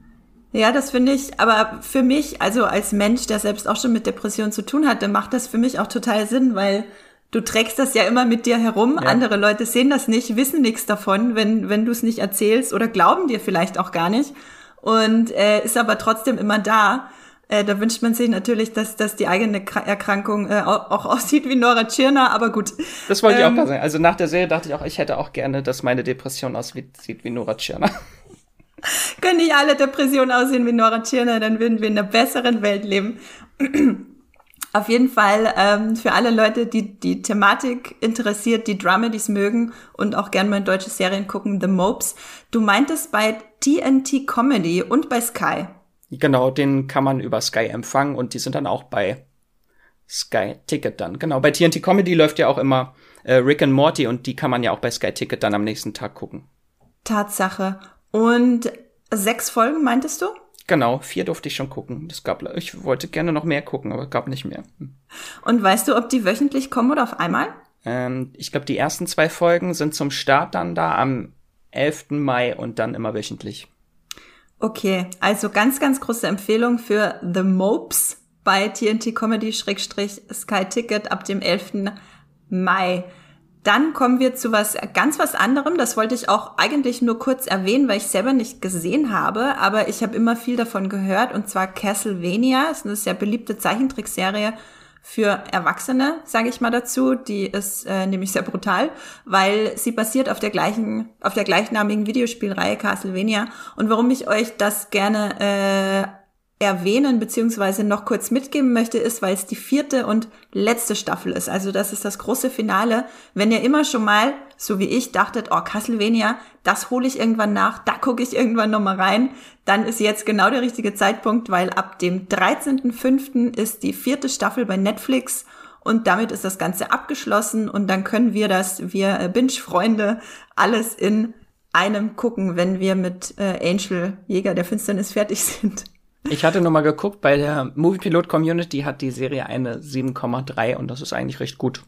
Ja, das finde ich, aber für mich, also als Mensch, der selbst auch schon mit Depressionen zu tun hatte, macht das für mich auch total Sinn, weil du trägst das ja immer mit dir herum. Ja. Andere Leute sehen das nicht, wissen nichts davon, wenn, wenn du es nicht erzählst oder glauben dir vielleicht auch gar nicht. Und äh, ist aber trotzdem immer da. Äh, da wünscht man sich natürlich, dass, dass die eigene Erkrankung äh, auch aussieht wie Nora Tschirner, aber gut. Das wollte ähm, ich auch ähm, gerade sagen. Also nach der Serie dachte ich auch, ich hätte auch gerne, dass meine Depression aussieht wie Nora Tschirner. Können nicht alle Depressionen aussehen wie Nora Tschirner, dann würden wir in einer besseren Welt leben. Auf jeden Fall ähm, für alle Leute, die die Thematik interessiert, die Dramedies mögen und auch gerne mal deutsche Serien gucken, The Mopes. Du meintest bei TNT Comedy und bei Sky. Genau, den kann man über Sky empfangen und die sind dann auch bei Sky Ticket dann. Genau, bei TNT Comedy läuft ja auch immer äh, Rick and Morty und die kann man ja auch bei Sky Ticket dann am nächsten Tag gucken. Tatsache. Und sechs Folgen, meintest du? Genau, vier durfte ich schon gucken. Das gab, ich wollte gerne noch mehr gucken, aber gab nicht mehr. Hm. Und weißt du, ob die wöchentlich kommen oder auf einmal? Ähm, ich glaube, die ersten zwei Folgen sind zum Start dann da am 11. Mai und dann immer wöchentlich. Okay, also ganz, ganz große Empfehlung für The Mopes bei TNT Comedy Sky Ticket ab dem 11. Mai. Dann kommen wir zu was ganz was anderem. Das wollte ich auch eigentlich nur kurz erwähnen, weil ich selber nicht gesehen habe, aber ich habe immer viel davon gehört und zwar Castlevania. Das ist eine sehr beliebte Zeichentrickserie für Erwachsene, sage ich mal dazu. Die ist äh, nämlich sehr brutal, weil sie basiert auf der gleichen, auf der gleichnamigen Videospielreihe Castlevania. Und warum ich euch das gerne äh, erwähnen beziehungsweise noch kurz mitgeben möchte, ist, weil es die vierte und letzte Staffel ist. Also das ist das große Finale. Wenn ihr immer schon mal, so wie ich, dachtet, oh, Castlevania, das hole ich irgendwann nach, da gucke ich irgendwann nochmal rein, dann ist jetzt genau der richtige Zeitpunkt, weil ab dem 13.05. ist die vierte Staffel bei Netflix und damit ist das Ganze abgeschlossen und dann können wir das, wir äh, Binge-Freunde, alles in einem gucken, wenn wir mit äh, Angel Jäger der Finsternis fertig sind. Ich hatte nur mal geguckt, bei der Moviepilot Community hat die Serie eine 7,3 und das ist eigentlich recht gut.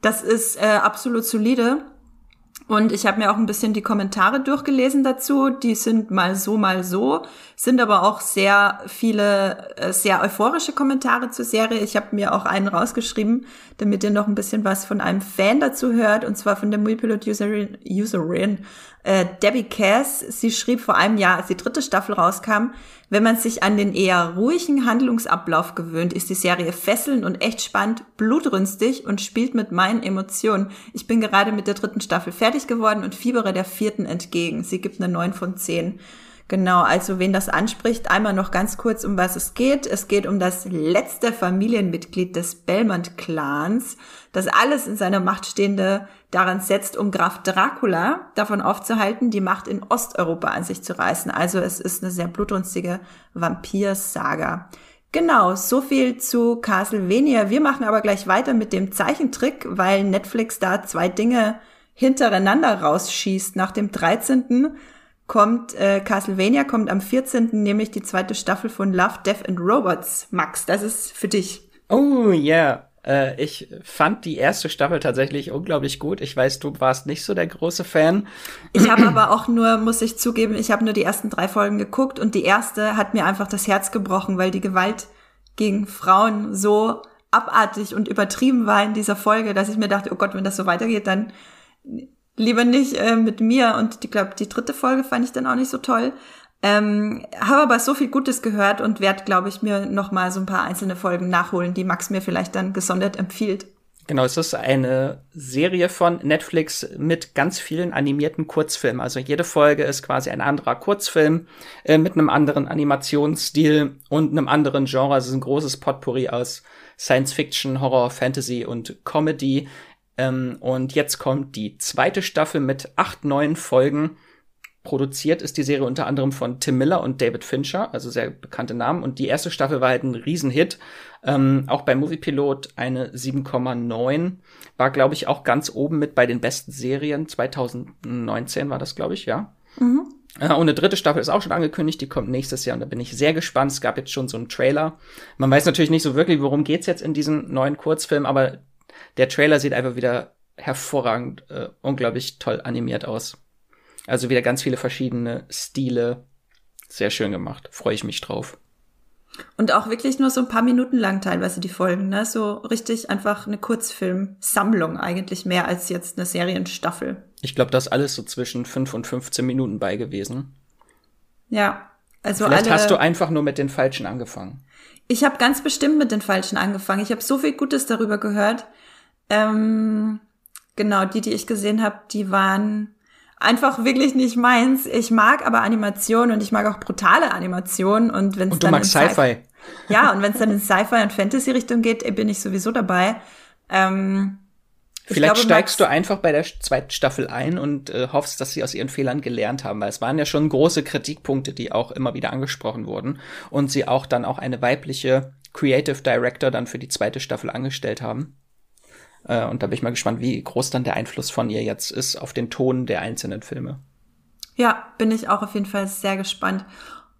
Das ist äh, absolut solide. Und ich habe mir auch ein bisschen die Kommentare durchgelesen dazu. Die sind mal so, mal so, sind aber auch sehr viele, äh, sehr euphorische Kommentare zur Serie. Ich habe mir auch einen rausgeschrieben, damit ihr noch ein bisschen was von einem Fan dazu hört, und zwar von der Moviepilot-Userin Userin, äh, Debbie Cass. Sie schrieb vor einem Jahr, als die dritte Staffel rauskam, wenn man sich an den eher ruhigen Handlungsablauf gewöhnt, ist die Serie fesselnd und echt spannend, blutrünstig und spielt mit meinen Emotionen. Ich bin gerade mit der dritten Staffel fertig geworden und fiebere der vierten entgegen. Sie gibt eine 9 von 10. Genau, also wen das anspricht, einmal noch ganz kurz, um was es geht. Es geht um das letzte Familienmitglied des Belmont-Clans, das alles in seiner Macht Stehende daran setzt, um Graf Dracula davon aufzuhalten, die Macht in Osteuropa an sich zu reißen. Also es ist eine sehr blutrünstige Vampir-Saga. Genau, so viel zu Castlevania. Wir machen aber gleich weiter mit dem Zeichentrick, weil Netflix da zwei Dinge hintereinander rausschießt. Nach dem 13 kommt äh, Castlevania, kommt am 14. nämlich die zweite Staffel von Love, Death and Robots. Max, das ist für dich. Oh yeah. Äh, ich fand die erste Staffel tatsächlich unglaublich gut. Ich weiß, du warst nicht so der große Fan. Ich habe aber auch nur, muss ich zugeben, ich habe nur die ersten drei Folgen geguckt und die erste hat mir einfach das Herz gebrochen, weil die Gewalt gegen Frauen so abartig und übertrieben war in dieser Folge, dass ich mir dachte, oh Gott, wenn das so weitergeht, dann lieber nicht äh, mit mir. Und ich glaube, die dritte Folge fand ich dann auch nicht so toll. Ähm, habe aber so viel Gutes gehört und werde, glaube ich, mir noch mal so ein paar einzelne Folgen nachholen, die Max mir vielleicht dann gesondert empfiehlt. Genau, es ist eine Serie von Netflix mit ganz vielen animierten Kurzfilmen. Also jede Folge ist quasi ein anderer Kurzfilm äh, mit einem anderen Animationsstil und einem anderen Genre. Es ist ein großes Potpourri aus Science Fiction, Horror, Fantasy und Comedy. Ähm, und jetzt kommt die zweite Staffel mit acht neuen Folgen. Produziert ist die Serie unter anderem von Tim Miller und David Fincher, also sehr bekannte Namen. Und die erste Staffel war halt ein Riesenhit. Ähm, auch bei Moviepilot eine 7,9. War, glaube ich, auch ganz oben mit bei den besten Serien. 2019 war das, glaube ich, ja. Mhm. Ja, und eine dritte Staffel ist auch schon angekündigt, die kommt nächstes Jahr und da bin ich sehr gespannt. Es gab jetzt schon so einen Trailer. Man weiß natürlich nicht so wirklich, worum geht's jetzt in diesem neuen Kurzfilm, aber der Trailer sieht einfach wieder hervorragend, äh, unglaublich toll animiert aus. Also wieder ganz viele verschiedene Stile. Sehr schön gemacht. Freue ich mich drauf. Und auch wirklich nur so ein paar Minuten lang teilweise die Folgen, ne? So richtig einfach eine Kurzfilmsammlung eigentlich mehr als jetzt eine Serienstaffel. Ich glaube, das alles so zwischen 5 und 15 Minuten bei gewesen. Ja. Also Vielleicht hast du einfach nur mit den falschen angefangen. Ich habe ganz bestimmt mit den falschen angefangen. Ich habe so viel Gutes darüber gehört. Ähm, genau, die, die ich gesehen habe, die waren einfach wirklich nicht meins. Ich mag aber Animation und ich mag auch brutale Animation und wenn es Und du dann magst in Sci-Fi. ja und wenn es dann in Sci-Fi und Fantasy Richtung geht, bin ich sowieso dabei. Ähm, ich Vielleicht glaube, steigst du einfach bei der zweiten Staffel ein und äh, hoffst, dass sie aus ihren Fehlern gelernt haben, weil es waren ja schon große Kritikpunkte, die auch immer wieder angesprochen wurden und sie auch dann auch eine weibliche Creative Director dann für die zweite Staffel angestellt haben. Äh, und da bin ich mal gespannt, wie groß dann der Einfluss von ihr jetzt ist auf den Ton der einzelnen Filme. Ja, bin ich auch auf jeden Fall sehr gespannt.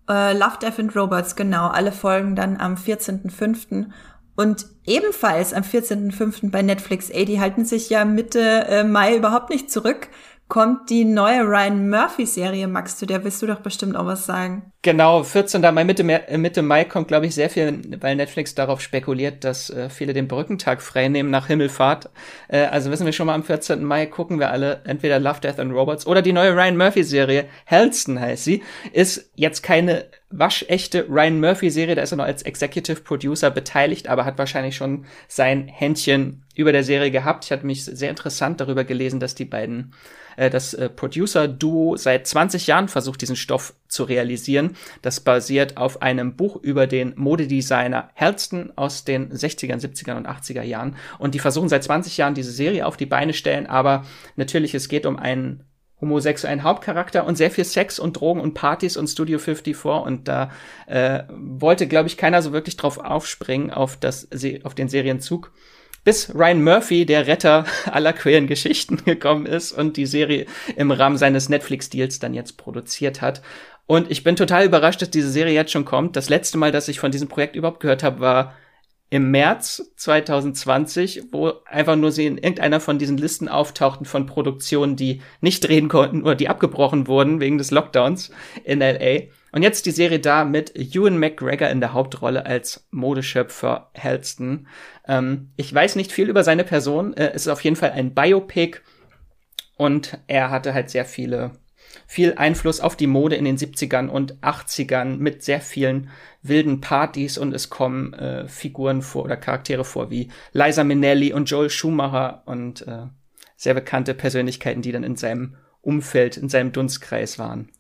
Äh, Love, Death and Robots, genau. Alle Folgen dann am 14.05. Und ebenfalls am 14.05. bei Netflix, ey, die halten sich ja Mitte äh, Mai überhaupt nicht zurück, kommt die neue Ryan Murphy-Serie. Max, zu der willst du doch bestimmt auch was sagen. Genau, 14. Mai, Mitte, äh, Mitte Mai kommt, glaube ich, sehr viel, weil Netflix darauf spekuliert, dass äh, viele den Brückentag frei nehmen nach Himmelfahrt. Äh, also wissen wir schon mal, am 14. Mai gucken wir alle entweder Love, Death and Robots oder die neue Ryan Murphy-Serie, Helston heißt sie, ist jetzt keine waschechte Ryan Murphy-Serie, da ist er noch als Executive Producer beteiligt, aber hat wahrscheinlich schon sein Händchen über der Serie gehabt. Ich hatte mich sehr interessant darüber gelesen, dass die beiden äh, das äh, Producer-Duo seit 20 Jahren versucht, diesen Stoff zu realisieren. Das basiert auf einem Buch über den Modedesigner Halston aus den 60ern, 70ern und 80er Jahren. Und die versuchen seit 20 Jahren diese Serie auf die Beine stellen, aber natürlich, es geht um einen homosexuellen Hauptcharakter und sehr viel Sex und Drogen und Partys und Studio 54 und da äh, wollte, glaube ich, keiner so wirklich drauf aufspringen auf, das, auf den Serienzug bis Ryan Murphy, der Retter aller queeren Geschichten, gekommen ist und die Serie im Rahmen seines Netflix-Deals dann jetzt produziert hat. Und ich bin total überrascht, dass diese Serie jetzt schon kommt. Das letzte Mal, dass ich von diesem Projekt überhaupt gehört habe, war im März 2020, wo einfach nur sie in irgendeiner von diesen Listen auftauchten von Produktionen, die nicht drehen konnten oder die abgebrochen wurden wegen des Lockdowns in LA. Und jetzt die Serie da mit Ewan McGregor in der Hauptrolle als Modeschöpfer Halston. Ähm, ich weiß nicht viel über seine Person. Äh, es ist auf jeden Fall ein Biopic und er hatte halt sehr viele viel Einfluss auf die Mode in den 70ern und 80ern mit sehr vielen wilden Partys und es kommen äh, Figuren vor oder Charaktere vor wie Liza Minnelli und Joel Schumacher und äh, sehr bekannte Persönlichkeiten, die dann in seinem Umfeld, in seinem Dunstkreis waren.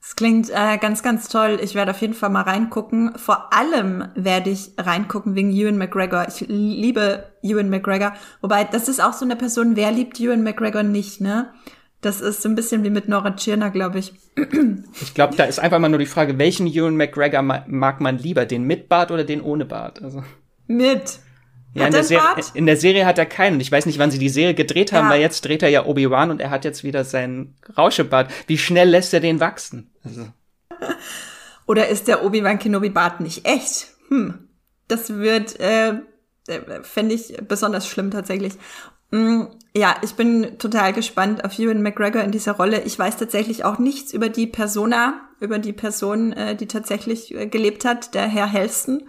Es klingt äh, ganz, ganz toll. Ich werde auf jeden Fall mal reingucken. Vor allem werde ich reingucken wegen Ewan McGregor. Ich liebe Ewan McGregor. Wobei, das ist auch so eine Person, wer liebt Ewan McGregor nicht, ne? Das ist so ein bisschen wie mit Nora Tschirner, glaube ich. Ich glaube, da ist einfach mal nur die Frage, welchen Ewan McGregor ma mag man lieber, den mit Bart oder den ohne Bart? Also Mit. ja, Hat in, der er in der Serie hat er keinen. Ich weiß nicht, wann sie die Serie gedreht haben, Ja. weil jetzt dreht er ja Obi-Wan und er hat jetzt wieder seinen Rauschebart. Wie schnell lässt er den wachsen? Also, Oder ist der Obi-Wan Kenobi Bart nicht echt? Hm. Das wird, äh, fände ich besonders schlimm tatsächlich. Mm, Ja, ich bin total gespannt auf Ewan McGregor in dieser Rolle. Ich weiß tatsächlich auch nichts über die Persona, über die Person, äh, die tatsächlich äh, gelebt hat, der Herr Helston.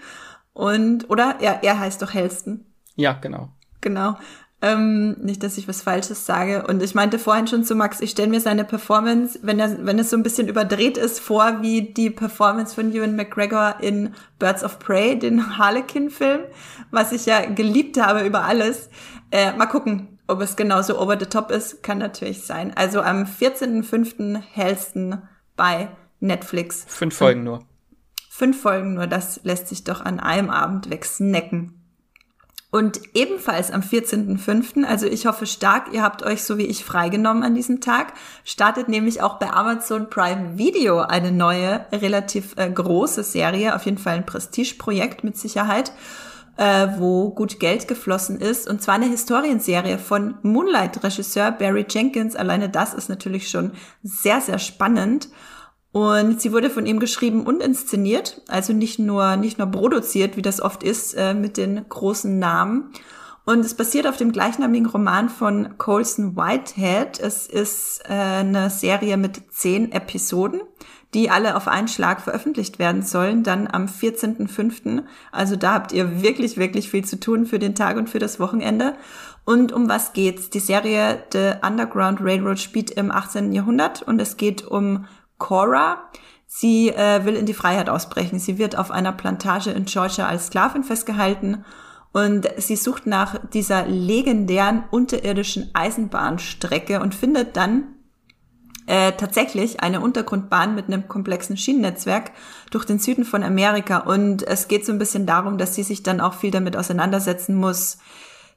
Und, oder? Ja, er heißt doch Helston. ja, genau. Genau. Ähm, nicht, dass ich was Falsches sage. Und ich meinte vorhin schon zu Max, ich stelle mir seine Performance, wenn er, wenn es so ein bisschen überdreht ist, vor wie die Performance von Ewan McGregor in Birds of Prey, den Harlequin-Film, was ich ja geliebt habe über alles. Äh, mal gucken, ob es genauso over the top ist. Kann natürlich sein. Also am 14.05. hellsten bei Netflix. Fünf Folgen nur. Fünf Folgen nur, das lässt sich doch an einem Abend wegsnacken. Und ebenfalls am 14.05., also ich hoffe stark, ihr habt euch so wie ich freigenommen an diesem Tag, startet nämlich auch bei Amazon Prime Video eine neue, relativ äh, große Serie, auf jeden Fall ein Prestigeprojekt mit Sicherheit. äh, wo gut Geld geflossen ist. Und zwar eine Historienserie von Moonlight-Regisseur Barry Jenkins. Alleine das ist natürlich schon sehr, sehr spannend. Und sie wurde von ihm geschrieben und inszeniert, also nicht nur, nicht nur produziert, wie das oft ist, äh, mit den großen Namen. Und es basiert auf dem gleichnamigen Roman von Colson Whitehead. Es ist äh, eine Serie mit zehn Episoden, die alle auf einen Schlag veröffentlicht werden sollen, dann am 14.05. Also da habt ihr wirklich, wirklich viel zu tun für den Tag und für das Wochenende. Und um was geht's? Die Serie The Underground Railroad spielt im 18. Jahrhundert und es geht um Cora. Sie äh, will in die Freiheit ausbrechen. Sie wird auf einer Plantage in Georgia als Sklavin festgehalten und sie sucht nach dieser legendären unterirdischen Eisenbahnstrecke und findet dann äh, tatsächlich eine Untergrundbahn mit einem komplexen Schienennetzwerk durch den Süden von Amerika. Und es geht so ein bisschen darum, dass sie sich dann auch viel damit auseinandersetzen muss,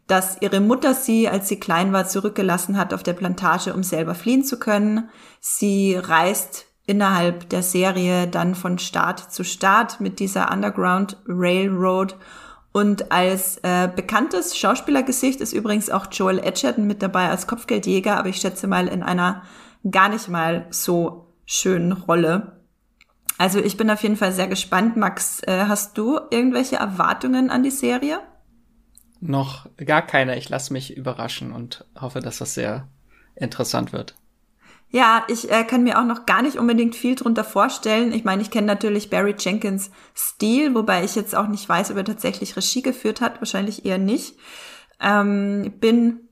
dass ihre Mutter sie, als sie klein war, zurückgelassen hat auf der Plantage, um selber fliehen zu können. Sie reist innerhalb der Serie dann von Start zu Start mit dieser Underground Railroad und als äh, bekanntes Schauspielergesicht ist übrigens auch Joel Edgerton mit dabei als Kopfgeldjäger, aber ich schätze mal in einer gar nicht mal so schönen Rolle. Also ich bin auf jeden Fall sehr gespannt. Max, äh, hast du irgendwelche Erwartungen an die Serie? Noch gar keine. Ich lasse mich überraschen und hoffe, dass das sehr interessant wird. Ja, ich äh, kann mir auch noch gar nicht unbedingt viel drunter vorstellen. Ich meine, ich kenne natürlich Barry Jenkins Stil, wobei ich jetzt auch nicht weiß, ob er tatsächlich Regie geführt hat. Wahrscheinlich eher nicht. Ähm, bin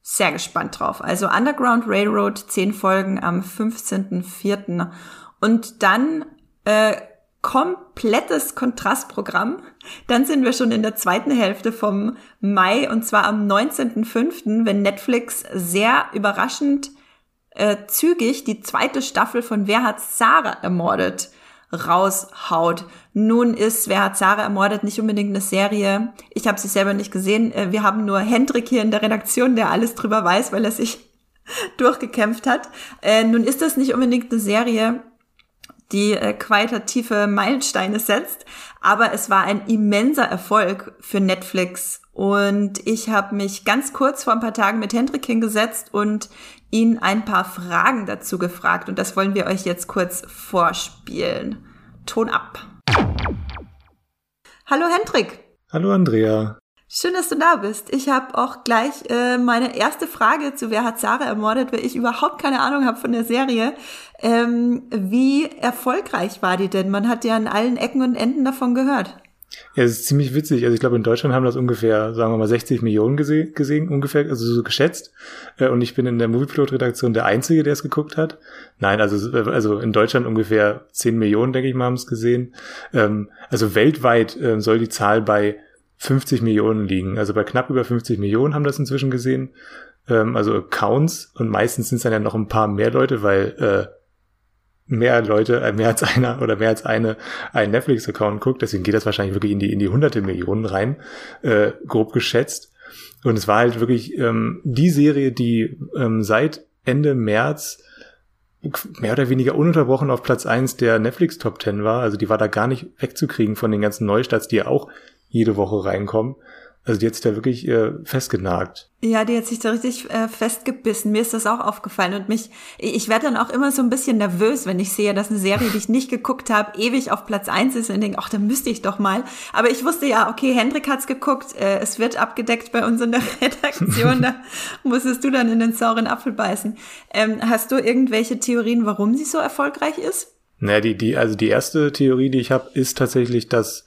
sehr gespannt drauf. Also Underground Railroad, zehn Folgen am 15.04. Und dann äh, komplettes Kontrastprogramm. Dann sind wir schon in der zweiten Hälfte vom Mai und zwar am 19.05., wenn Netflix sehr überraschend äh, zügig die zweite Staffel von Wer hat Sarah ermordet raushaut. Nun ist Wer hat Sarah ermordet nicht unbedingt eine Serie. Ich habe sie selber nicht gesehen. Äh, wir haben nur Hendrik hier in der Redaktion, der alles drüber weiß, weil er sich durchgekämpft hat. Äh, nun ist das nicht unbedingt eine Serie, die äh, qualitative Meilensteine setzt, aber es war ein immenser Erfolg für Netflix und ich habe mich ganz kurz vor ein paar Tagen mit Hendrik hingesetzt und ihn ein paar Fragen dazu gefragt und das wollen wir euch jetzt kurz vorspielen. Ton ab. Hallo Hendrik. Hallo Andrea. Schön, dass du da bist. Ich habe auch gleich äh, meine erste Frage zu Wer hat Sarah ermordet, weil ich überhaupt keine Ahnung habe von der Serie. Ähm, wie erfolgreich war die denn? Man hat ja an allen Ecken und Enden davon gehört. Ja, es ist ziemlich witzig. Also ich glaube, in Deutschland haben das ungefähr, sagen wir mal, 60 Millionen gesehen, gesehen ungefähr, also so geschätzt. Äh, und ich bin in der Movieplot-Redaktion der Einzige, der es geguckt hat. Nein, also, also in Deutschland ungefähr 10 Millionen, denke ich mal, haben es gesehen. Ähm, also weltweit äh, soll die Zahl bei 50 Millionen liegen. Also bei knapp über 50 Millionen haben das inzwischen gesehen. Ähm, also Accounts und meistens sind es dann ja noch ein paar mehr Leute, weil äh, mehr Leute, äh, mehr als einer oder mehr als eine einen Netflix-Account guckt. Deswegen geht das wahrscheinlich wirklich in die, in die hunderte Millionen rein, äh, grob geschätzt. Und es war halt wirklich ähm, die Serie, die ähm, seit Ende März mehr oder weniger ununterbrochen auf Platz eins der Netflix Top 10 war. Also die war da gar nicht wegzukriegen von den ganzen Neustarts, die ja auch jede Woche reinkommen. Also die hat sich da wirklich äh, festgenagt. Ja, die hat sich da richtig äh, festgebissen. Mir ist das auch aufgefallen. Und mich, ich werde dann auch immer so ein bisschen nervös, wenn ich sehe, dass eine Serie, die ich nicht geguckt habe, ewig auf Platz eins ist und denke, ach, da müsste ich doch mal. Aber ich wusste ja, okay, Hendrik hat's geguckt, äh, es wird abgedeckt bei uns in der Redaktion, da musstest du dann in den sauren Apfel beißen. Ähm, hast du irgendwelche Theorien, warum sie so erfolgreich ist? Naja, die, die, also die erste Theorie, die ich habe, ist tatsächlich, dass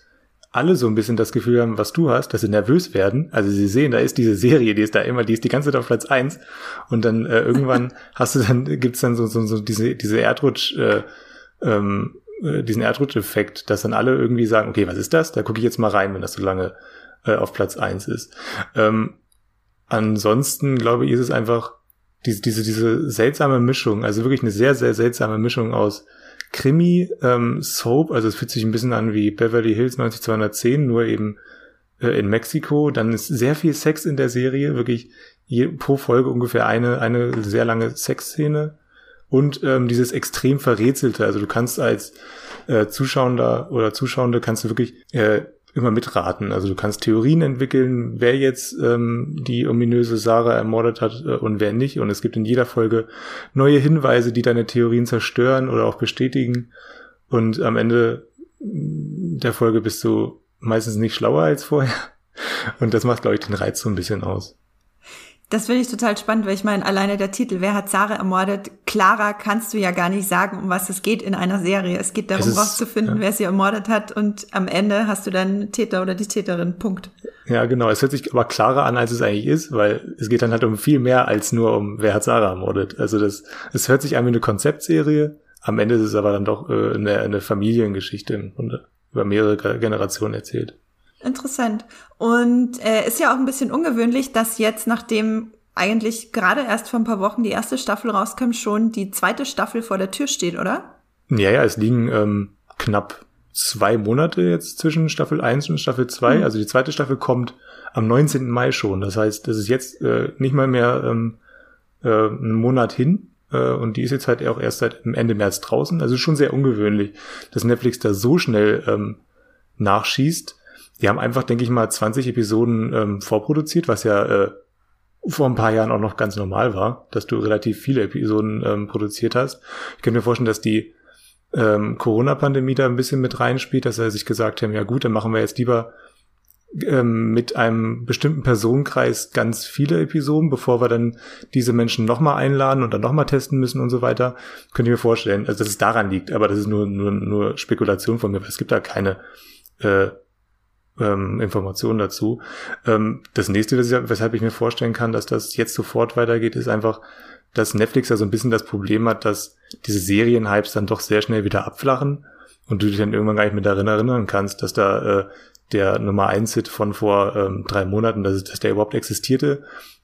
alle so ein bisschen das Gefühl haben, was du hast, dass sie nervös werden. Also sie sehen, da ist diese Serie, die ist da immer, die ist die ganze Zeit auf Platz eins und dann äh, irgendwann hast du dann, gibt's dann so, so, so diese, diese Erdrutsch, äh, ähm, äh, diesen Erdrutscheffekt, dass dann alle irgendwie sagen, okay, was ist das? Da gucke ich jetzt mal rein, wenn das so lange äh, auf Platz eins ist. Ähm, ansonsten, glaube ich, ist es einfach diese, diese, diese seltsame Mischung, also wirklich eine sehr, sehr seltsame Mischung aus Krimi, ähm, Soap, also es fühlt sich ein bisschen an wie Beverly Hills 90210, nur eben äh, in Mexiko. Dann ist sehr viel Sex in der Serie, wirklich je, pro Folge ungefähr eine, eine sehr lange Sexszene. Und ähm, dieses extrem verrätselte, also du kannst als äh, Zuschauender oder Zuschauende kannst du wirklich äh, immer mitraten. Also du kannst Theorien entwickeln, wer jetzt ähm, die ominöse Sarah ermordet hat äh, und wer nicht. Und es gibt in jeder Folge neue Hinweise, die deine Theorien zerstören oder auch bestätigen. Und am Ende der Folge bist du meistens nicht schlauer als vorher. Und das macht, glaube ich, den Reiz so ein bisschen aus. Das finde ich total spannend, weil ich meine, alleine der Titel, wer hat Sarah ermordet? Clara kannst du ja gar nicht sagen, um was es geht in einer Serie. Es geht darum, es ist, rauszufinden, ja. wer sie ermordet hat und am Ende hast du dann Täter oder die Täterin. Punkt. Ja, genau. Es hört sich aber klarer an, als es eigentlich ist, weil es geht dann halt um viel mehr als nur um, wer hat Sarah ermordet. Also das, es hört sich an wie eine Konzeptserie. Am Ende ist es aber dann doch äh, eine, eine Familiengeschichte im Grunde über mehrere Generationen erzählt. Interessant. Und äh, ist ja auch ein bisschen ungewöhnlich, dass jetzt, nachdem eigentlich gerade erst vor ein paar Wochen die erste Staffel rauskam, schon die zweite Staffel vor der Tür steht, oder? Ja, ja, es liegen ähm, knapp zwei Monate jetzt zwischen Staffel 1 und Staffel 2. Mhm. Also die zweite Staffel kommt am 19. Mai schon. Das heißt, das ist jetzt äh, nicht mal mehr ähm, äh, einen Monat hin. Äh, und die ist jetzt halt auch erst seit Ende März draußen. Also schon sehr ungewöhnlich, dass Netflix da so schnell ähm, nachschießt. Die haben einfach, denke ich mal, 20 Episoden ähm, vorproduziert, was ja äh, vor ein paar Jahren auch noch ganz normal war, dass du relativ viele Episoden ähm, produziert hast. Ich könnte mir vorstellen, dass die ähm, Corona-Pandemie da ein bisschen mit reinspielt, dass er sich gesagt haben, ja gut, dann machen wir jetzt lieber ähm, mit einem bestimmten Personenkreis ganz viele Episoden, bevor wir dann diese Menschen nochmal einladen und dann nochmal testen müssen und so weiter. Könnte ich mir vorstellen, also dass es daran liegt, aber das ist nur, nur, nur Spekulation von mir, weil es gibt da keine äh, ähm, Informationen dazu. Ähm, das nächste, weshalb ich mir vorstellen kann, dass das jetzt sofort weitergeht, ist einfach, dass Netflix ja so ein bisschen das Problem hat, dass diese Serienhypes dann doch sehr schnell wieder abflachen und du dich dann irgendwann gar nicht mehr daran erinnern kannst, dass da äh, der Nummer 1 Hit von vor ähm, drei Monaten, dass, dass der überhaupt existierte.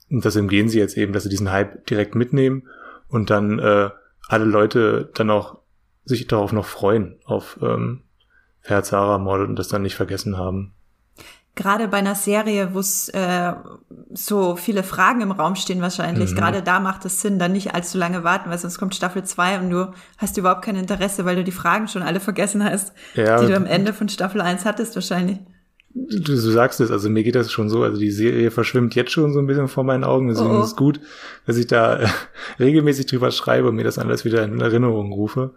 Und deswegen gehen sie jetzt eben, dass sie diesen Hype direkt mitnehmen und dann äh, alle Leute dann auch sich darauf noch freuen, auf ähm, Herr Zara mordet und das dann nicht vergessen haben gerade bei einer Serie, wo es äh, so viele Fragen im Raum stehen wahrscheinlich, mhm. gerade da macht es Sinn, dann nicht allzu lange warten, weil sonst kommt Staffel 2 und du hast überhaupt kein Interesse, weil du die Fragen schon alle vergessen hast, ja, die du am Ende von Staffel 1 hattest wahrscheinlich. Du, du sagst es, also mir geht das schon so, also die Serie verschwimmt jetzt schon so ein bisschen vor meinen Augen, deswegen oh, oh. ist es gut, dass ich da äh, regelmäßig drüber schreibe und mir das alles wieder in Erinnerung rufe.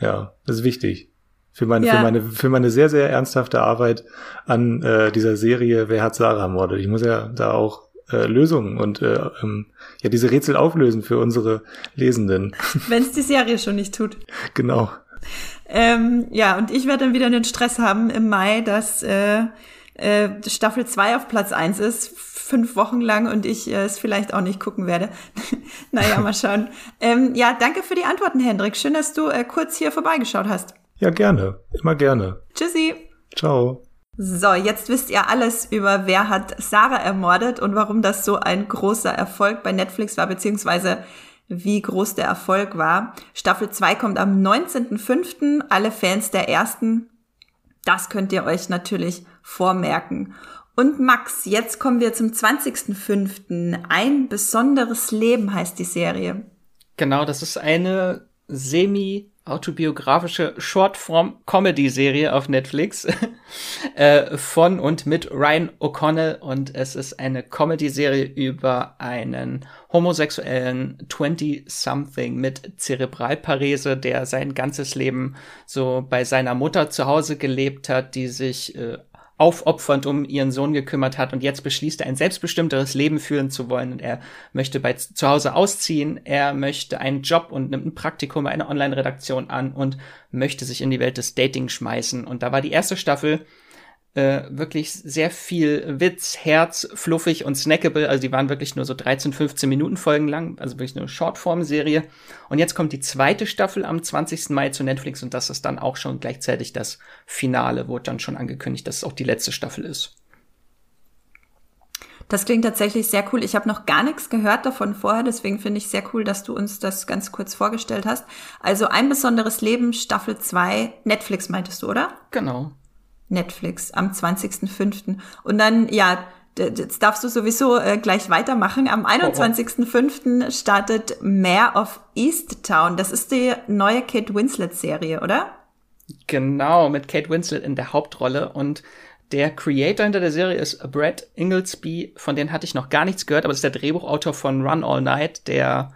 Ja, das ist wichtig für meine, ja. für meine, für meine sehr, sehr ernsthafte Arbeit an äh, dieser Serie Wer hat Sarah ermordet? Ich muss ja da auch äh, Lösungen und äh, ähm, ja diese Rätsel auflösen für unsere Lesenden. Wenn es die Serie schon nicht tut. Genau. Ähm, ja, und ich werde dann wieder den Stress haben im Mai, dass äh, äh, Staffel 2 auf Platz 1 ist, fünf Wochen lang und ich äh, es vielleicht auch nicht gucken werde. naja, mal schauen. ähm, ja, danke für die Antworten, Hendrik. Schön, dass du äh, kurz hier vorbeigeschaut hast. Ja, gerne. Immer gerne. Tschüssi. Ciao. So, jetzt wisst ihr alles über wer hat Sarah ermordet und warum das so ein großer Erfolg bei Netflix war, beziehungsweise wie groß der Erfolg war. Staffel 2 kommt am 19.05. Alle Fans der ersten, das könnt ihr euch natürlich vormerken. Und Max, jetzt kommen wir zum 20.05. Ein besonderes Leben heißt die Serie. Genau, das ist eine semi autobiografische Shortform-Comedy-Serie auf Netflix äh, von und mit Ryan O'Connell. Und es ist eine Comedy-Serie über einen homosexuellen 20-something mit Zerebralparese, der sein ganzes Leben so bei seiner Mutter zu Hause gelebt hat, die sich äh, aufopfernd um ihren Sohn gekümmert hat und jetzt beschließt er ein selbstbestimmteres Leben führen zu wollen. Und er möchte bei zu Hause ausziehen, er möchte einen Job und nimmt ein Praktikum bei einer Online-Redaktion an und möchte sich in die Welt des Dating schmeißen. Und da war die erste Staffel äh, wirklich sehr viel Witz, Herz, fluffig und snackable. Also die waren wirklich nur so 13, 15 Minuten Folgen lang, also wirklich eine Shortform-Serie. Und jetzt kommt die zweite Staffel am 20. Mai zu Netflix und das ist dann auch schon gleichzeitig das Finale, wurde dann schon angekündigt, dass es auch die letzte Staffel ist. Das klingt tatsächlich sehr cool. Ich habe noch gar nichts gehört davon vorher, deswegen finde ich sehr cool, dass du uns das ganz kurz vorgestellt hast. Also ein besonderes Leben, Staffel 2, Netflix meintest du, oder? Genau. Netflix am 20.05. Und dann, ja, jetzt darfst du sowieso äh, gleich weitermachen. Am 21.05. startet Mayor of Easttown. Das ist die neue Kate Winslet-Serie, oder? Genau, mit Kate Winslet in der Hauptrolle. Und der Creator hinter der Serie ist Brad Inglesby, von dem hatte ich noch gar nichts gehört, aber das ist der Drehbuchautor von Run All Night, der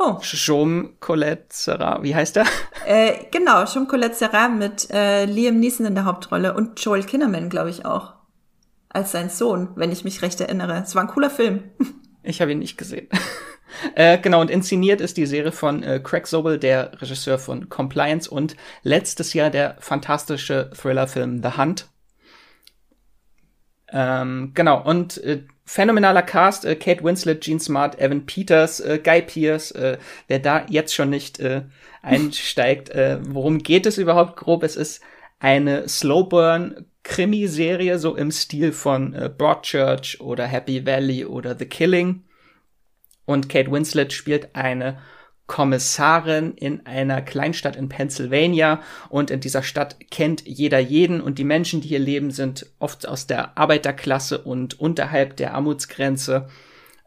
Oh. Jaume Colette Serra, wie heißt der? Äh, genau, Colette Serra mit äh, Liam Neeson in der Hauptrolle und Joel Kinnaman, glaube ich, auch. Als sein Sohn, wenn ich mich recht erinnere. Es war ein cooler Film. Ich habe ihn nicht gesehen. äh, genau, und inszeniert ist die Serie von äh, Craig Sobel, der Regisseur von Compliance und letztes Jahr der fantastische Thriller-Film The Hunt. Ähm, genau, und äh, phänomenaler Cast, äh, Kate Winslet, Gene Smart, Evan Peters, äh, Guy Pearce, äh, wer da jetzt schon nicht äh, einsteigt, äh, worum geht es überhaupt grob? Es ist eine Slowburn Krimiserie, so im Stil von äh, Broadchurch oder Happy Valley oder The Killing. Und Kate Winslet spielt eine Kommissarin in einer Kleinstadt in Pennsylvania. Und in dieser Stadt kennt jeder jeden. Und die Menschen, die hier leben, sind oft aus der Arbeiterklasse und unterhalb der Armutsgrenze.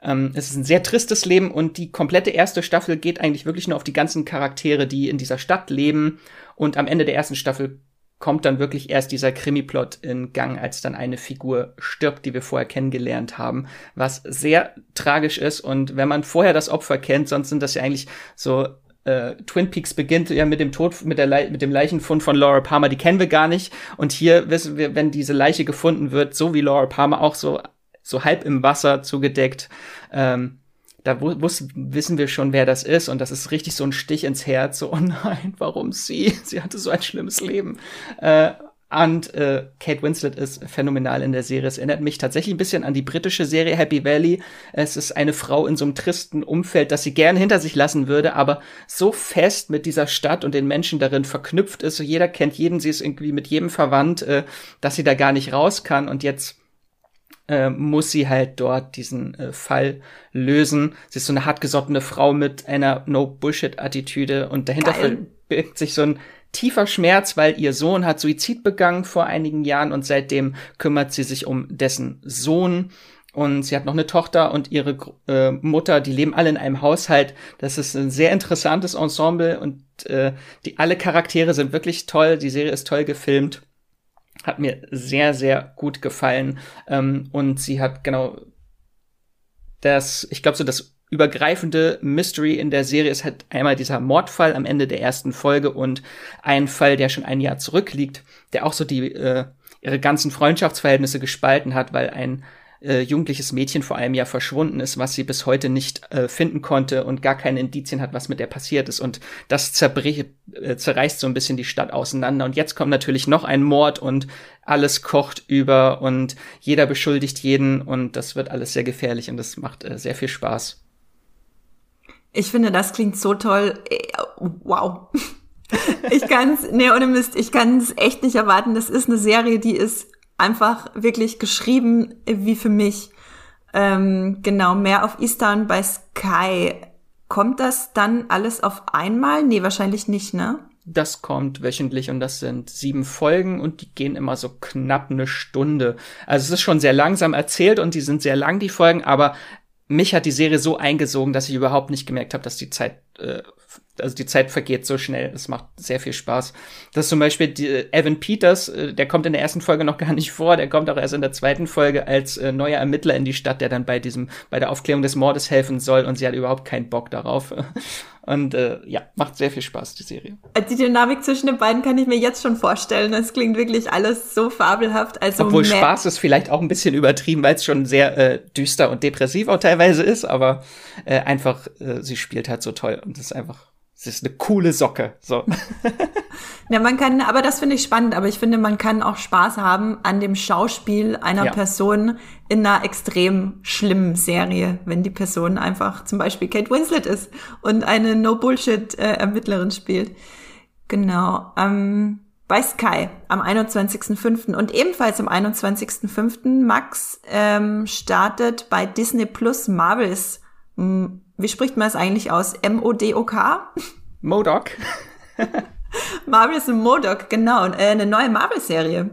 Ähm, es ist ein sehr tristes Leben. Und die komplette erste Staffel geht eigentlich wirklich nur auf die ganzen Charaktere, die in dieser Stadt leben. Und am Ende der ersten Staffel kommt dann wirklich erst dieser Krimi-Plot in Gang, als dann eine Figur stirbt, die wir vorher kennengelernt haben, was sehr tragisch ist. Und wenn man vorher das Opfer kennt, sonst sind das ja eigentlich so äh, Twin Peaks beginnt ja mit dem Tod, mit, der Le mit dem Leichenfund von Laura Palmer, die kennen wir gar nicht. Und hier wissen wir, wenn diese Leiche gefunden wird, so wie Laura Palmer auch so, so halb im Wasser zugedeckt, ähm, da wus wissen wir schon, wer das ist. Und das ist richtig so ein Stich ins Herz. So, oh nein, warum sie? Sie hatte so ein schlimmes Leben. Äh, und äh, Kate Winslet ist phänomenal in der Serie. Es erinnert mich tatsächlich ein bisschen an die britische Serie Happy Valley. Es ist eine Frau in so einem tristen Umfeld, das sie gerne hinter sich lassen würde, aber so fest mit dieser Stadt und den Menschen darin verknüpft ist. So jeder kennt jeden, sie ist irgendwie mit jedem verwandt, äh, dass sie da gar nicht raus kann. Und jetzt äh, muss sie halt dort diesen äh, Fall lösen. Sie ist so eine hartgesottene Frau mit einer No-Bullshit-Attitüde und dahinter verbirgt sich so ein tiefer Schmerz, weil ihr Sohn hat Suizid begangen vor einigen Jahren und seitdem kümmert sie sich um dessen Sohn. Und sie hat noch eine Tochter und ihre äh, Mutter, die leben alle in einem Haushalt. Das ist ein sehr interessantes Ensemble und äh, die alle Charaktere sind wirklich toll. Die Serie ist toll gefilmt hat mir sehr, sehr gut gefallen. Ähm, und sie hat genau das, ich glaube, so das übergreifende Mystery in der Serie ist halt einmal dieser Mordfall am Ende der ersten Folge und ein Fall, der schon ein Jahr zurückliegt, der auch so die äh, ihre ganzen Freundschaftsverhältnisse gespalten hat, weil ein äh, jugendliches Mädchen vor einem Jahr verschwunden ist, was sie bis heute nicht äh, finden konnte und gar keine Indizien hat, was mit der passiert ist. Und das äh, zerreißt so ein bisschen die Stadt auseinander. Und jetzt kommt natürlich noch ein Mord und alles kocht über und jeder beschuldigt jeden und das wird alles sehr gefährlich und das macht äh, sehr viel Spaß. Ich finde, das klingt so toll. Äh, wow. Ich kann's, nee, ohne Mist, ich kann es echt nicht erwarten. Das ist eine Serie, die ist einfach wirklich geschrieben wie für mich. Ähm, genau, mehr auf Eastern bei Sky. Kommt das dann alles auf einmal? Nee, wahrscheinlich nicht, ne? Das kommt wöchentlich und das sind sieben Folgen und die gehen immer so knapp eine Stunde. Also es ist schon sehr langsam erzählt und die sind sehr lang, die Folgen, aber mich hat die Serie so eingesogen, dass ich überhaupt nicht gemerkt habe, dass die Zeit äh, also die Zeit vergeht so schnell. Es macht sehr viel Spaß. Das ist zum Beispiel die, äh, Evan Peters, äh, der kommt in der ersten Folge noch gar nicht vor, der kommt auch erst in der zweiten Folge als äh, neuer Ermittler in die Stadt, der dann bei diesem, bei der Aufklärung des Mordes helfen soll und sie hat überhaupt keinen Bock darauf. Und äh, ja, macht sehr viel Spaß, die Serie. Die Dynamik zwischen den beiden kann ich mir jetzt schon vorstellen. Es klingt wirklich alles so fabelhaft. Also Obwohl Spaß ist vielleicht auch ein bisschen übertrieben, weil es schon sehr äh, düster und depressiv auch teilweise ist, aber äh, einfach, äh, sie spielt halt so toll und es ist einfach es ist eine coole Socke. So. ja, man kann, aber das finde ich spannend, aber ich finde, man kann auch Spaß haben an dem Schauspiel einer ja. Person in einer extrem schlimmen Serie, wenn die Person einfach zum Beispiel Kate Winslet ist und eine No-Bullshit-Ermittlerin spielt. Genau. Ähm, bei Sky am 21.05. und ebenfalls am 21.05. Max ähm, startet bei Disney Plus Marvels wie spricht man es eigentlich aus? M-O-D-O-K? Modoc. Marvel ist ein Modoc, genau. Äh, eine neue Marvel-Serie.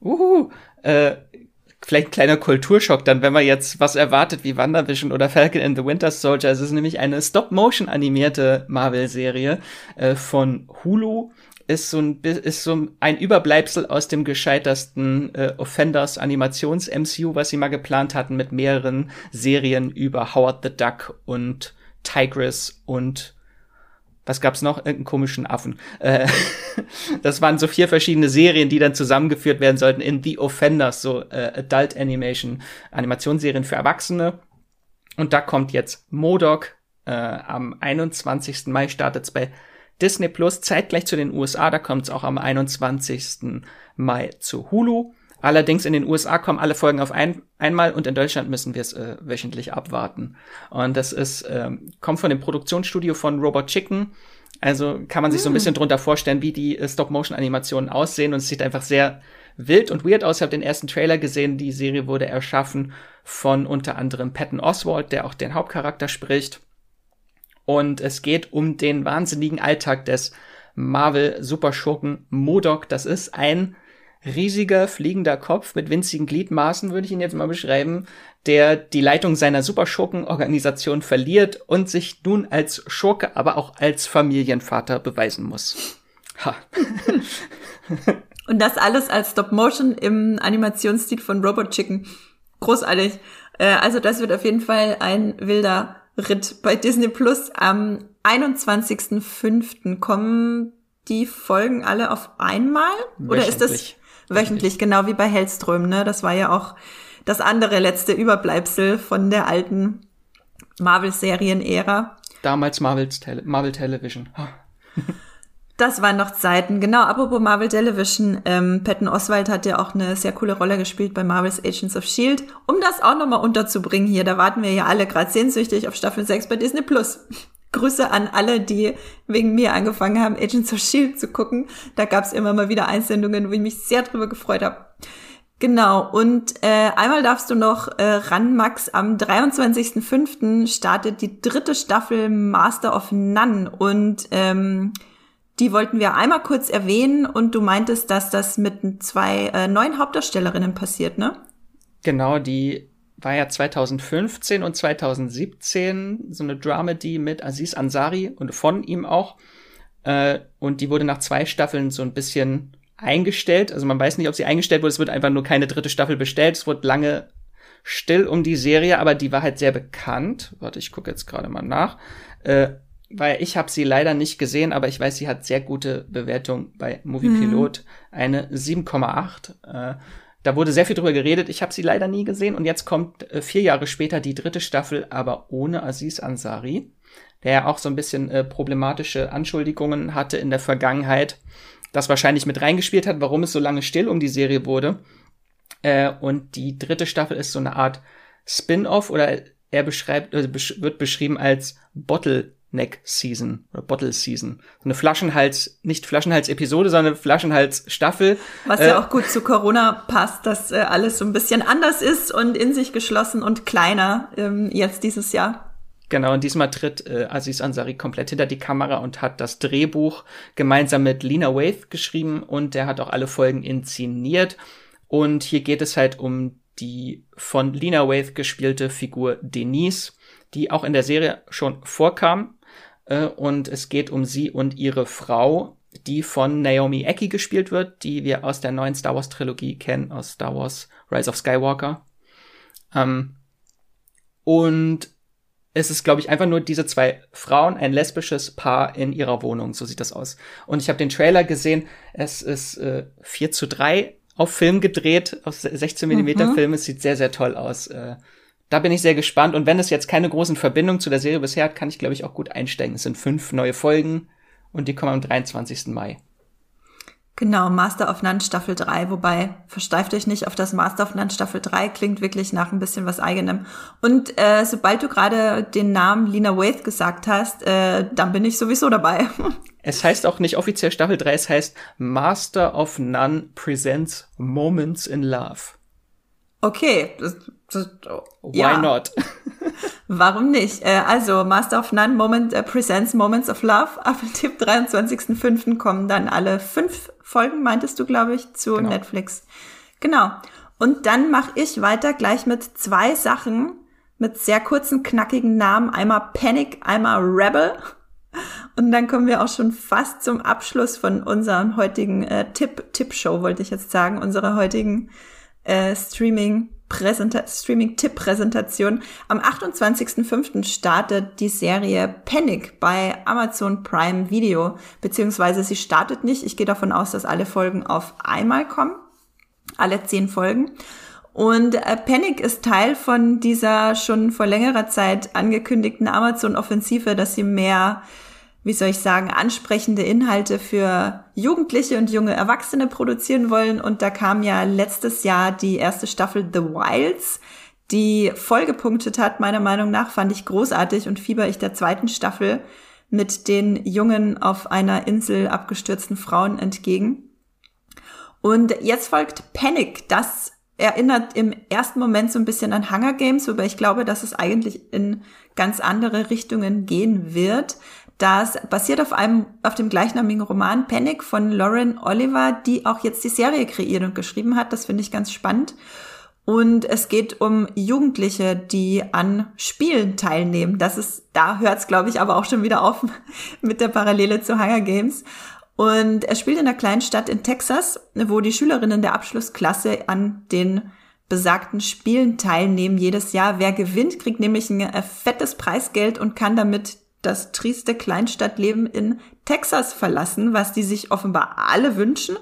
Uhu. Äh, vielleicht ein kleiner Kulturschock dann, wenn man jetzt was erwartet wie WandaVision oder Falcon and the Winter Soldier. Es ist nämlich eine Stop-Motion animierte Marvel-Serie äh, von Hulu. Ist so, ein, ist so ein Überbleibsel aus dem gescheitersten äh, Offenders Animations-MCU, was sie mal geplant hatten, mit mehreren Serien über Howard the Duck und Tigress und was gab's noch? Irgendeinen komischen Affen. Äh, das waren so vier verschiedene Serien, die dann zusammengeführt werden sollten in The Offenders, so äh, Adult Animation, Animationsserien für Erwachsene. Und da kommt jetzt Modok. Äh, am 21. Mai startet's bei Disney Plus, zeitgleich zu den USA. Da kommt's auch am 21. Mai zu Hulu. Allerdings in den USA kommen alle Folgen auf ein, einmal und in Deutschland müssen wir es äh, wöchentlich abwarten. Und das ist, ähm, kommt von dem Produktionsstudio von Robot Chicken. Also kann man sich so ein hm. bisschen drunter vorstellen, wie die äh, Stop-Motion-Animationen aussehen. Und es sieht einfach sehr wild und weird aus. Ich habe den ersten Trailer gesehen. Die Serie wurde erschaffen von unter anderem Patton Oswald, der auch den Hauptcharakter spricht. Und es geht um den wahnsinnigen Alltag des Marvel-Superschurken Modok. Das ist ein riesiger fliegender Kopf mit winzigen Gliedmaßen, würde ich ihn jetzt mal beschreiben, der die Leitung seiner Superschurkenorganisation verliert und sich nun als Schurke, aber auch als Familienvater beweisen muss. Ha. und das alles als Stop Motion im Animationsstil von Robot Chicken. Großartig. Äh, also das wird auf jeden Fall ein wilder Ritt bei Disney Plus. Am 21.05. kommen die Folgen alle auf einmal? Oder ist das Wöchentlich, genau wie bei Hellström, ne? Das war ja auch das andere letzte Überbleibsel von der alten Marvel-Serien-Ära. Damals Marvel's Tele Marvel Television. Das waren noch Zeiten. Genau, apropos Marvel Television, ähm, Patton Oswald hat ja auch eine sehr coole Rolle gespielt bei Marvel's Agents of S.H.I.E.L.D. Um das auch nochmal unterzubringen hier, da warten wir ja alle gerade sehnsüchtig auf Staffel 6 bei Disney+. Plus. Grüße an alle, die wegen mir angefangen haben, Agents of S.H.I.E.L.D. zu gucken. Da gab es immer mal wieder Einsendungen, wo ich mich sehr drüber gefreut habe. Genau, und äh, einmal darfst du noch äh, ran, Max. Am 23.05. startet die dritte Staffel Master of None und ähm, die wollten wir einmal kurz erwähnen und du meintest, dass das mit zwei äh, neuen Hauptdarstellerinnen passiert, ne? Genau, die war ja 2015 und 2017 so eine Dramedy mit Aziz Ansari und von ihm auch. Äh, und die wurde nach zwei Staffeln so ein bisschen eingestellt. Also man weiß nicht, ob sie eingestellt wurde. Es wird einfach nur keine dritte Staffel bestellt. Es wurde lange still um die Serie, aber die war halt sehr bekannt. Warte, ich gucke jetzt gerade mal nach. Äh, weil ich habe sie leider nicht gesehen, aber ich weiß, sie hat sehr gute Bewertung bei Movie Pilot. Mhm. Eine 7,8. Äh, da wurde sehr viel drüber geredet. Ich habe sie leider nie gesehen und jetzt kommt äh, vier Jahre später die dritte Staffel, aber ohne Aziz Ansari, der ja auch so ein bisschen äh, problematische Anschuldigungen hatte in der Vergangenheit, das wahrscheinlich mit reingespielt hat, warum es so lange still um die Serie wurde. Äh, und die dritte Staffel ist so eine Art Spin-off oder er beschreibt, äh, wird beschrieben als Bottle Neck Season oder Bottle Season. So eine Flaschenhals, nicht Flaschenhals-Episode, sondern Flaschenhals-Staffel. Was ja äh, auch gut zu Corona passt, dass äh, alles so ein bisschen anders ist und in sich geschlossen und kleiner ähm, jetzt dieses Jahr. Genau, und diesmal tritt äh, Aziz Ansari komplett hinter die Kamera und hat das Drehbuch gemeinsam mit Lena Waith geschrieben und der hat auch alle Folgen inszeniert. Und hier geht es halt um die von Lena Waith gespielte Figur Denise, die auch in der Serie schon vorkam, äh, und es geht um sie und ihre Frau, die von Naomi Ecki gespielt wird, die wir aus der neuen Star Wars Trilogie kennen, aus Star Wars Rise of Skywalker. Ähm, und es ist, glaube ich, einfach nur diese zwei Frauen, ein lesbisches Paar in ihrer Wohnung. So sieht das aus. Und ich habe den Trailer gesehen. Es ist äh, 4 zu 3 auf Film gedreht, auf 16 Millimeter mhm. Film. Es sieht sehr, sehr toll aus. Äh, da bin ich sehr gespannt. Und wenn es jetzt keine großen Verbindungen zu der Serie bisher hat, kann ich, glaube ich, auch gut einsteigen. Es sind fünf neue Folgen und die kommen am 23. Mai. Genau, Master of None Staffel 3, wobei versteift euch nicht auf das Master of None Staffel 3, klingt wirklich nach ein bisschen was eigenem. Und äh, sobald du gerade den Namen Lena Waith gesagt hast, äh, dann bin ich sowieso dabei. Es heißt auch nicht offiziell Staffel 3, es heißt Master of None Presents Moments in Love. Okay, Why ja. not? Warum nicht? Äh, also, Master of None Moment äh, Presents Moments of Love. Ab dem 23.05. kommen dann alle fünf Folgen, meintest du, glaube ich, zu genau. Netflix. Genau. Und dann mache ich weiter gleich mit zwei Sachen mit sehr kurzen, knackigen Namen. Einmal Panic, einmal Rebel. Und dann kommen wir auch schon fast zum Abschluss von unserem heutigen äh, Tipp, Tipp-Show, wollte ich jetzt sagen, unserer heutigen äh, Streaming Streaming-Tipp-Präsentation. Am 28.05. startet die Serie Panic bei Amazon Prime Video, beziehungsweise sie startet nicht. Ich gehe davon aus, dass alle Folgen auf einmal kommen. Alle zehn Folgen. Und äh, Panic ist Teil von dieser schon vor längerer Zeit angekündigten Amazon-Offensive, dass sie mehr wie soll ich sagen, ansprechende Inhalte für Jugendliche und junge Erwachsene produzieren wollen. Und da kam ja letztes Jahr die erste Staffel The Wilds, die voll gepunktet hat, meiner Meinung nach, fand ich großartig und fieber ich der zweiten Staffel mit den jungen auf einer Insel abgestürzten Frauen entgegen. Und jetzt folgt Panic. Das erinnert im ersten Moment so ein bisschen an Hunger Games, wobei ich glaube, dass es eigentlich in ganz andere Richtungen gehen wird. Das basiert auf einem, auf dem gleichnamigen Roman Panic von Lauren Oliver, die auch jetzt die Serie kreiert und geschrieben hat. Das finde ich ganz spannend. Und es geht um Jugendliche, die an Spielen teilnehmen. Das ist, da hört es, glaube ich, aber auch schon wieder auf mit der Parallele zu Hunger Games. Und er spielt in einer kleinen Stadt in Texas, wo die Schülerinnen der Abschlussklasse an den besagten Spielen teilnehmen jedes Jahr. Wer gewinnt, kriegt nämlich ein äh, fettes Preisgeld und kann damit das trieste Kleinstadtleben in Texas verlassen, was die sich offenbar alle wünschen.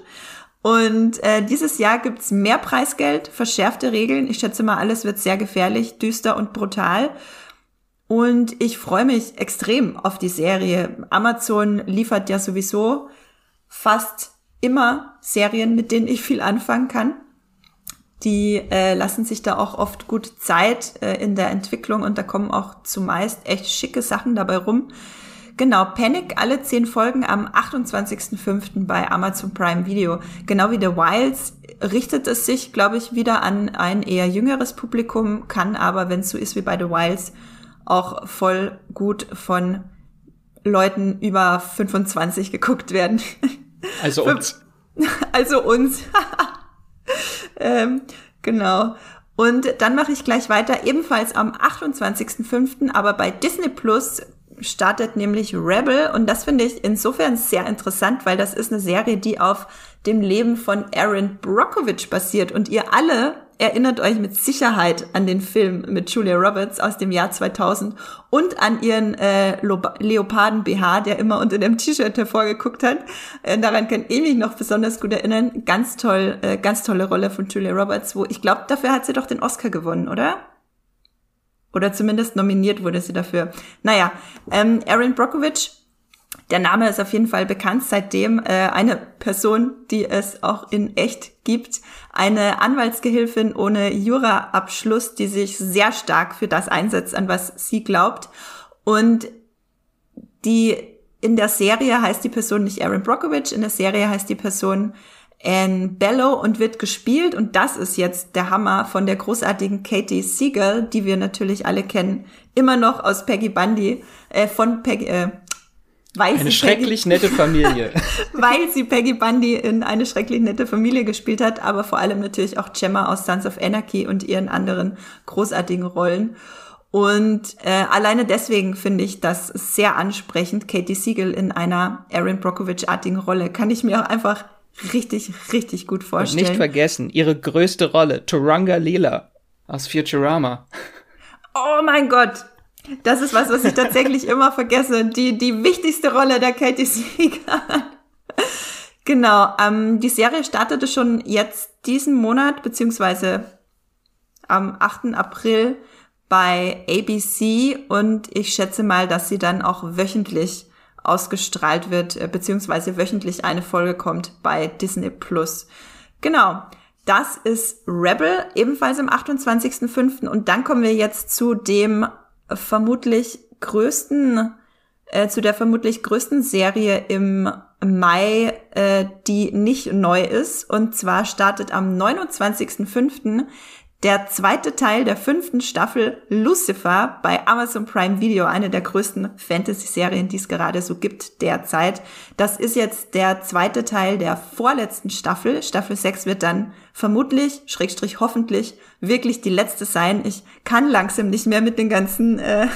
Und äh, dieses Jahr gibt's mehr Preisgeld, verschärfte Regeln. Ich schätze mal, alles wird sehr gefährlich, düster und brutal. Und ich freue mich extrem auf die Serie. Amazon liefert ja sowieso fast immer Serien, mit denen ich viel anfangen kann. Die äh, lassen sich da auch oft gut Zeit äh, in der Entwicklung und da kommen auch zumeist echt schicke Sachen dabei rum. Genau, Panic, alle zehn Folgen am 28.05. bei Amazon Prime Video. Genau wie The Wilds richtet es sich, glaube ich, wieder an ein eher jüngeres Publikum, kann aber, wenn es so ist wie bei The Wilds, auch voll gut von Leuten über 25 geguckt werden. Also uns. Also uns. ähm, genau. Und dann mache ich gleich weiter, ebenfalls am 28.05., aber bei Disney Plus startet nämlich Rebel und das finde ich insofern sehr interessant, weil das ist eine Serie, die auf dem Leben von Aaron Brockovich basiert und ihr alle erinnert euch mit Sicherheit an den Film mit Julia Roberts aus dem Jahr 2000 und an ihren äh, Leoparden-BH, der immer unter dem T-Shirt hervorgeguckt hat. Äh, daran kann ich mich noch besonders gut erinnern. Ganz toll, äh, ganz tolle Rolle von Julia Roberts, wo ich glaube, dafür hat sie doch den Oscar gewonnen, oder? Oder zumindest nominiert wurde sie dafür. Naja, ähm, Aaron Brockovich der Name ist auf jeden Fall bekannt, seitdem äh, eine Person, die es auch in echt gibt, eine Anwaltsgehilfin ohne Juraabschluss, die sich sehr stark für das einsetzt, an was sie glaubt. Und die in der Serie heißt die Person nicht Aaron Brockovich, in der Serie heißt die Person Anne Bellow und wird gespielt, und das ist jetzt der Hammer von der großartigen Katie Siegel, die wir natürlich alle kennen, immer noch aus Peggy Bundy, äh, von Peggy, äh, weil eine schrecklich Peggy, nette Familie. weil sie Peggy Bundy in eine schrecklich nette Familie gespielt hat, aber vor allem natürlich auch Gemma aus Sons of Anarchy und ihren anderen großartigen Rollen. Und äh, alleine deswegen finde ich das sehr ansprechend, Katie Siegel in einer Aaron Brockovich-artigen Rolle. Kann ich mir auch einfach richtig, richtig gut vorstellen. Und nicht vergessen, ihre größte Rolle, Turanga Lila aus Futurama. Oh mein Gott, das ist was, was ich tatsächlich immer vergesse. Die, die wichtigste Rolle der Katie Sieger. genau, ähm, die Serie startete schon jetzt diesen Monat, beziehungsweise am 8. April bei ABC und ich schätze mal, dass sie dann auch wöchentlich ausgestrahlt wird, äh, beziehungsweise wöchentlich eine Folge kommt bei Disney Plus. Genau. Das ist Rebel, ebenfalls am 28.05. Und dann kommen wir jetzt zu dem vermutlich größten, äh, zu der vermutlich größten Serie im Mai, äh, die nicht neu ist. Und zwar startet am 29.05. der zweite Teil der fünften Staffel Lucifer bei Amazon Prime Video, eine der größten Fantasy-Serien, die es gerade so gibt derzeit. Das ist jetzt der zweite Teil der vorletzten Staffel. Staffel 6 wird dann vermutlich, schrägstrich hoffentlich, wirklich die letzte sein. Ich kann langsam nicht mehr mit den ganzen, äh,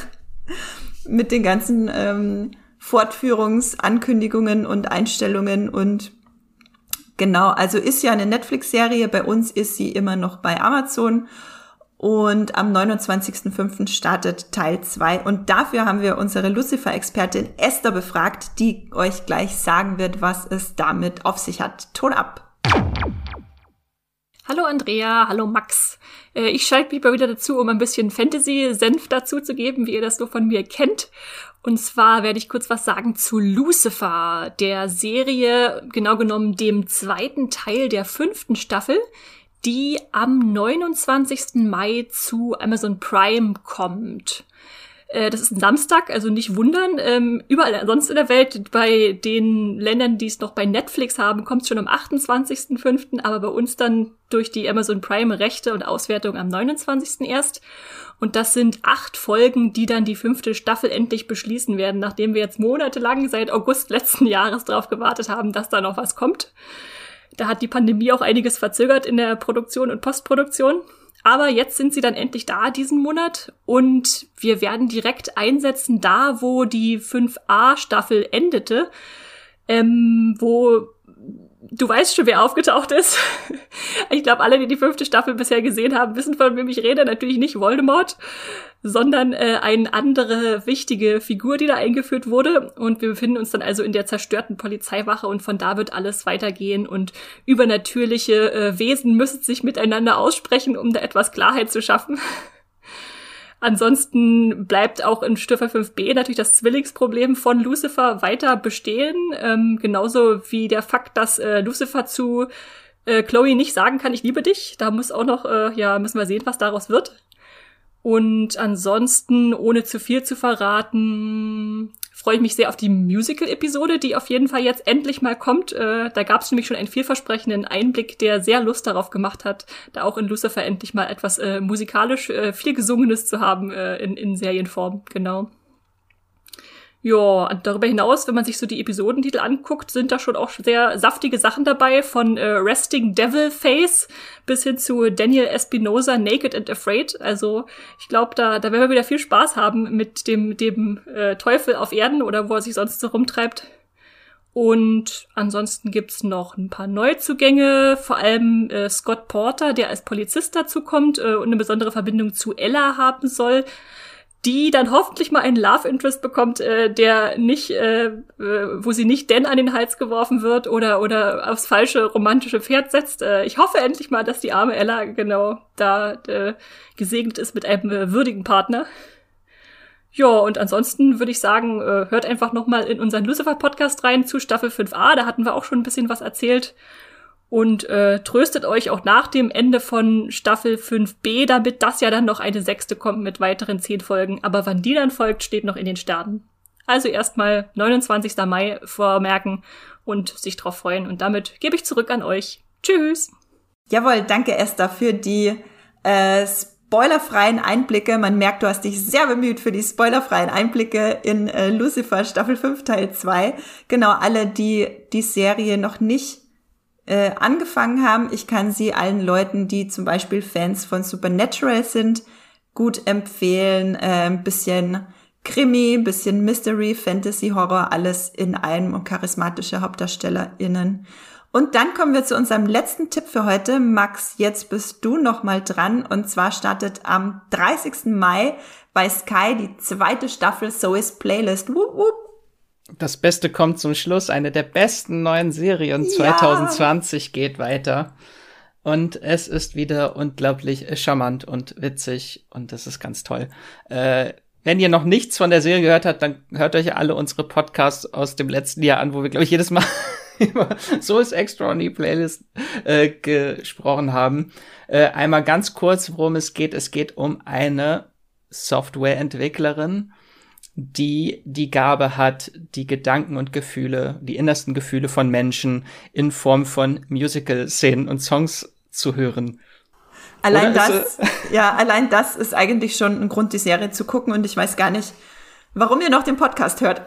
mit den ganzen ähm, Fortführungsankündigungen und Einstellungen und Genau, also ist ja eine Netflix-Serie. Bei uns ist sie immer noch bei Amazon. Und am 29.05. startet Teil 2. Und dafür haben wir unsere Lucifer-Expertin Esther befragt, die euch gleich sagen wird, was es damit auf sich hat. Ton ab! Hallo Andrea, hallo Max. Äh, ich schalte mich mal wieder dazu, um ein bisschen Fantasy-Senf dazu zu geben, wie ihr das so von mir kennt. Und zwar werde ich kurz was sagen zu Lucifer, der Serie, genau genommen dem zweiten Teil der fünften Staffel, die am 29. Mai zu Amazon Prime kommt. Äh, das ist ein Samstag, also nicht wundern. Ähm, überall sonst in der Welt, bei den Ländern, die es noch bei Netflix haben, kommt es schon am 28.05., aber bei uns dann durch die Amazon Prime Rechte und Auswertung am 29. erst. Und das sind acht Folgen, die dann die fünfte Staffel endlich beschließen werden, nachdem wir jetzt monatelang seit August letzten Jahres darauf gewartet haben, dass da noch was kommt. Da hat die Pandemie auch einiges verzögert in der Produktion und Postproduktion. Aber jetzt sind sie dann endlich da diesen Monat und wir werden direkt einsetzen da, wo die 5a-Staffel endete, ähm, wo du weißt schon, wer aufgetaucht ist. ich glaube, alle, die die fünfte Staffel bisher gesehen haben, wissen, von wem ich rede. Natürlich nicht Voldemort, sondern äh, eine andere wichtige Figur, die da eingeführt wurde. Und wir befinden uns dann also in der zerstörten Polizeiwache und von da wird alles weitergehen und übernatürliche äh, Wesen müssen sich miteinander aussprechen, um da etwas Klarheit zu schaffen. Ansonsten bleibt auch in Staffel 5b natürlich das Zwillingsproblem von Lucifer weiter bestehen. Ähm, genauso wie der Fakt, dass äh, Lucifer zu äh, Chloe nicht sagen kann, ich liebe dich. Da muss auch noch, äh, ja, müssen wir sehen, was daraus wird. Und ansonsten, ohne zu viel zu verraten, freue ich mich sehr auf die Musical-Episode, die auf jeden Fall jetzt endlich mal kommt. Äh, da gab es nämlich schon einen vielversprechenden Einblick, der sehr Lust darauf gemacht hat, da auch in Lucifer endlich mal etwas äh, musikalisch äh, viel Gesungenes zu haben äh, in, in Serienform. Genau. Ja, darüber hinaus, wenn man sich so die Episodentitel anguckt, sind da schon auch sehr saftige Sachen dabei, von äh, Resting Devil Face bis hin zu Daniel Espinosa Naked and Afraid. Also ich glaube, da, da werden wir wieder viel Spaß haben mit dem, dem äh, Teufel auf Erden oder wo er sich sonst so rumtreibt. Und ansonsten gibt's noch ein paar Neuzugänge, vor allem äh, Scott Porter, der als Polizist dazukommt äh, und eine besondere Verbindung zu Ella haben soll die dann hoffentlich mal einen Love Interest bekommt, äh, der nicht, äh, äh, wo sie nicht denn an den Hals geworfen wird oder oder aufs falsche romantische Pferd setzt. Äh, ich hoffe endlich mal, dass die arme Ella genau da äh, gesegnet ist mit einem äh, würdigen Partner. Ja, und ansonsten würde ich sagen, äh, hört einfach noch mal in unseren Lucifer Podcast rein zu Staffel 5a, da hatten wir auch schon ein bisschen was erzählt und äh, tröstet euch auch nach dem Ende von Staffel 5b damit, dass ja dann noch eine sechste kommt mit weiteren zehn Folgen. Aber wann die dann folgt, steht noch in den Sternen. Also erstmal 29. Mai vormerken und sich drauf freuen. Und damit gebe ich zurück an euch. Tschüss. Jawohl, danke Esther für die äh, spoilerfreien Einblicke. Man merkt, du hast dich sehr bemüht für die spoilerfreien Einblicke in äh, Lucifer Staffel 5 Teil 2. Genau, alle, die die Serie noch nicht äh, angefangen haben. Ich kann sie allen Leuten, die zum Beispiel Fans von Supernatural sind, gut empfehlen. Äh, ein bisschen Krimi, bisschen Mystery, Fantasy, Horror, alles in einem und charismatische HauptdarstellerInnen. Und dann kommen wir zu unserem letzten Tipp für heute. Max, jetzt bist du noch mal dran. Und zwar startet am 30. Mai bei Sky die zweite Staffel So is Playlist. Wup, wup. Das Beste kommt zum Schluss. Eine der besten neuen Serien ja. 2020 geht weiter. Und es ist wieder unglaublich charmant und witzig und das ist ganz toll. Äh, wenn ihr noch nichts von der Serie gehört habt, dann hört euch alle unsere Podcasts aus dem letzten Jahr an, wo wir, glaube ich, jedes Mal über So ist Extraordinary Playlist äh, gesprochen haben. Äh, einmal ganz kurz, worum es geht. Es geht um eine Softwareentwicklerin, die die Gabe hat, die Gedanken und Gefühle, die innersten Gefühle von Menschen in Form von Musical-Szenen und Songs zu hören. allein das, ja, allein das ist eigentlich schon ein Grund, die Serie zu gucken und ich weiß gar nicht, warum ihr noch den Podcast hört.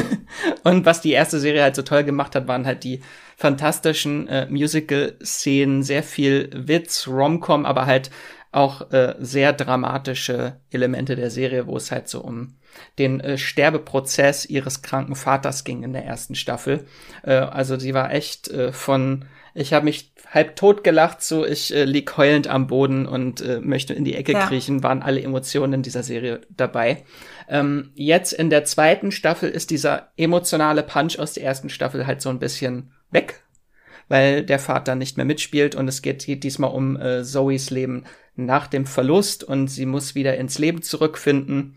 und was die erste Serie halt so toll gemacht hat, waren halt die fantastischen äh, Musical-Szenen, sehr viel Witz, Romcom, aber halt auch äh, sehr dramatische Elemente der Serie, wo es halt so um den äh, Sterbeprozess ihres kranken Vaters ging in der ersten Staffel. Äh, also sie war echt äh, von, ich habe mich halb tot gelacht, so ich äh, lieg heulend am Boden und äh, möchte in die Ecke ja. kriechen, waren alle Emotionen in dieser Serie dabei. Ähm, jetzt in der zweiten Staffel ist dieser emotionale Punch aus der ersten Staffel halt so ein bisschen weg, weil der Vater nicht mehr mitspielt und es geht, geht diesmal um äh, Zoes Leben nach dem Verlust und sie muss wieder ins Leben zurückfinden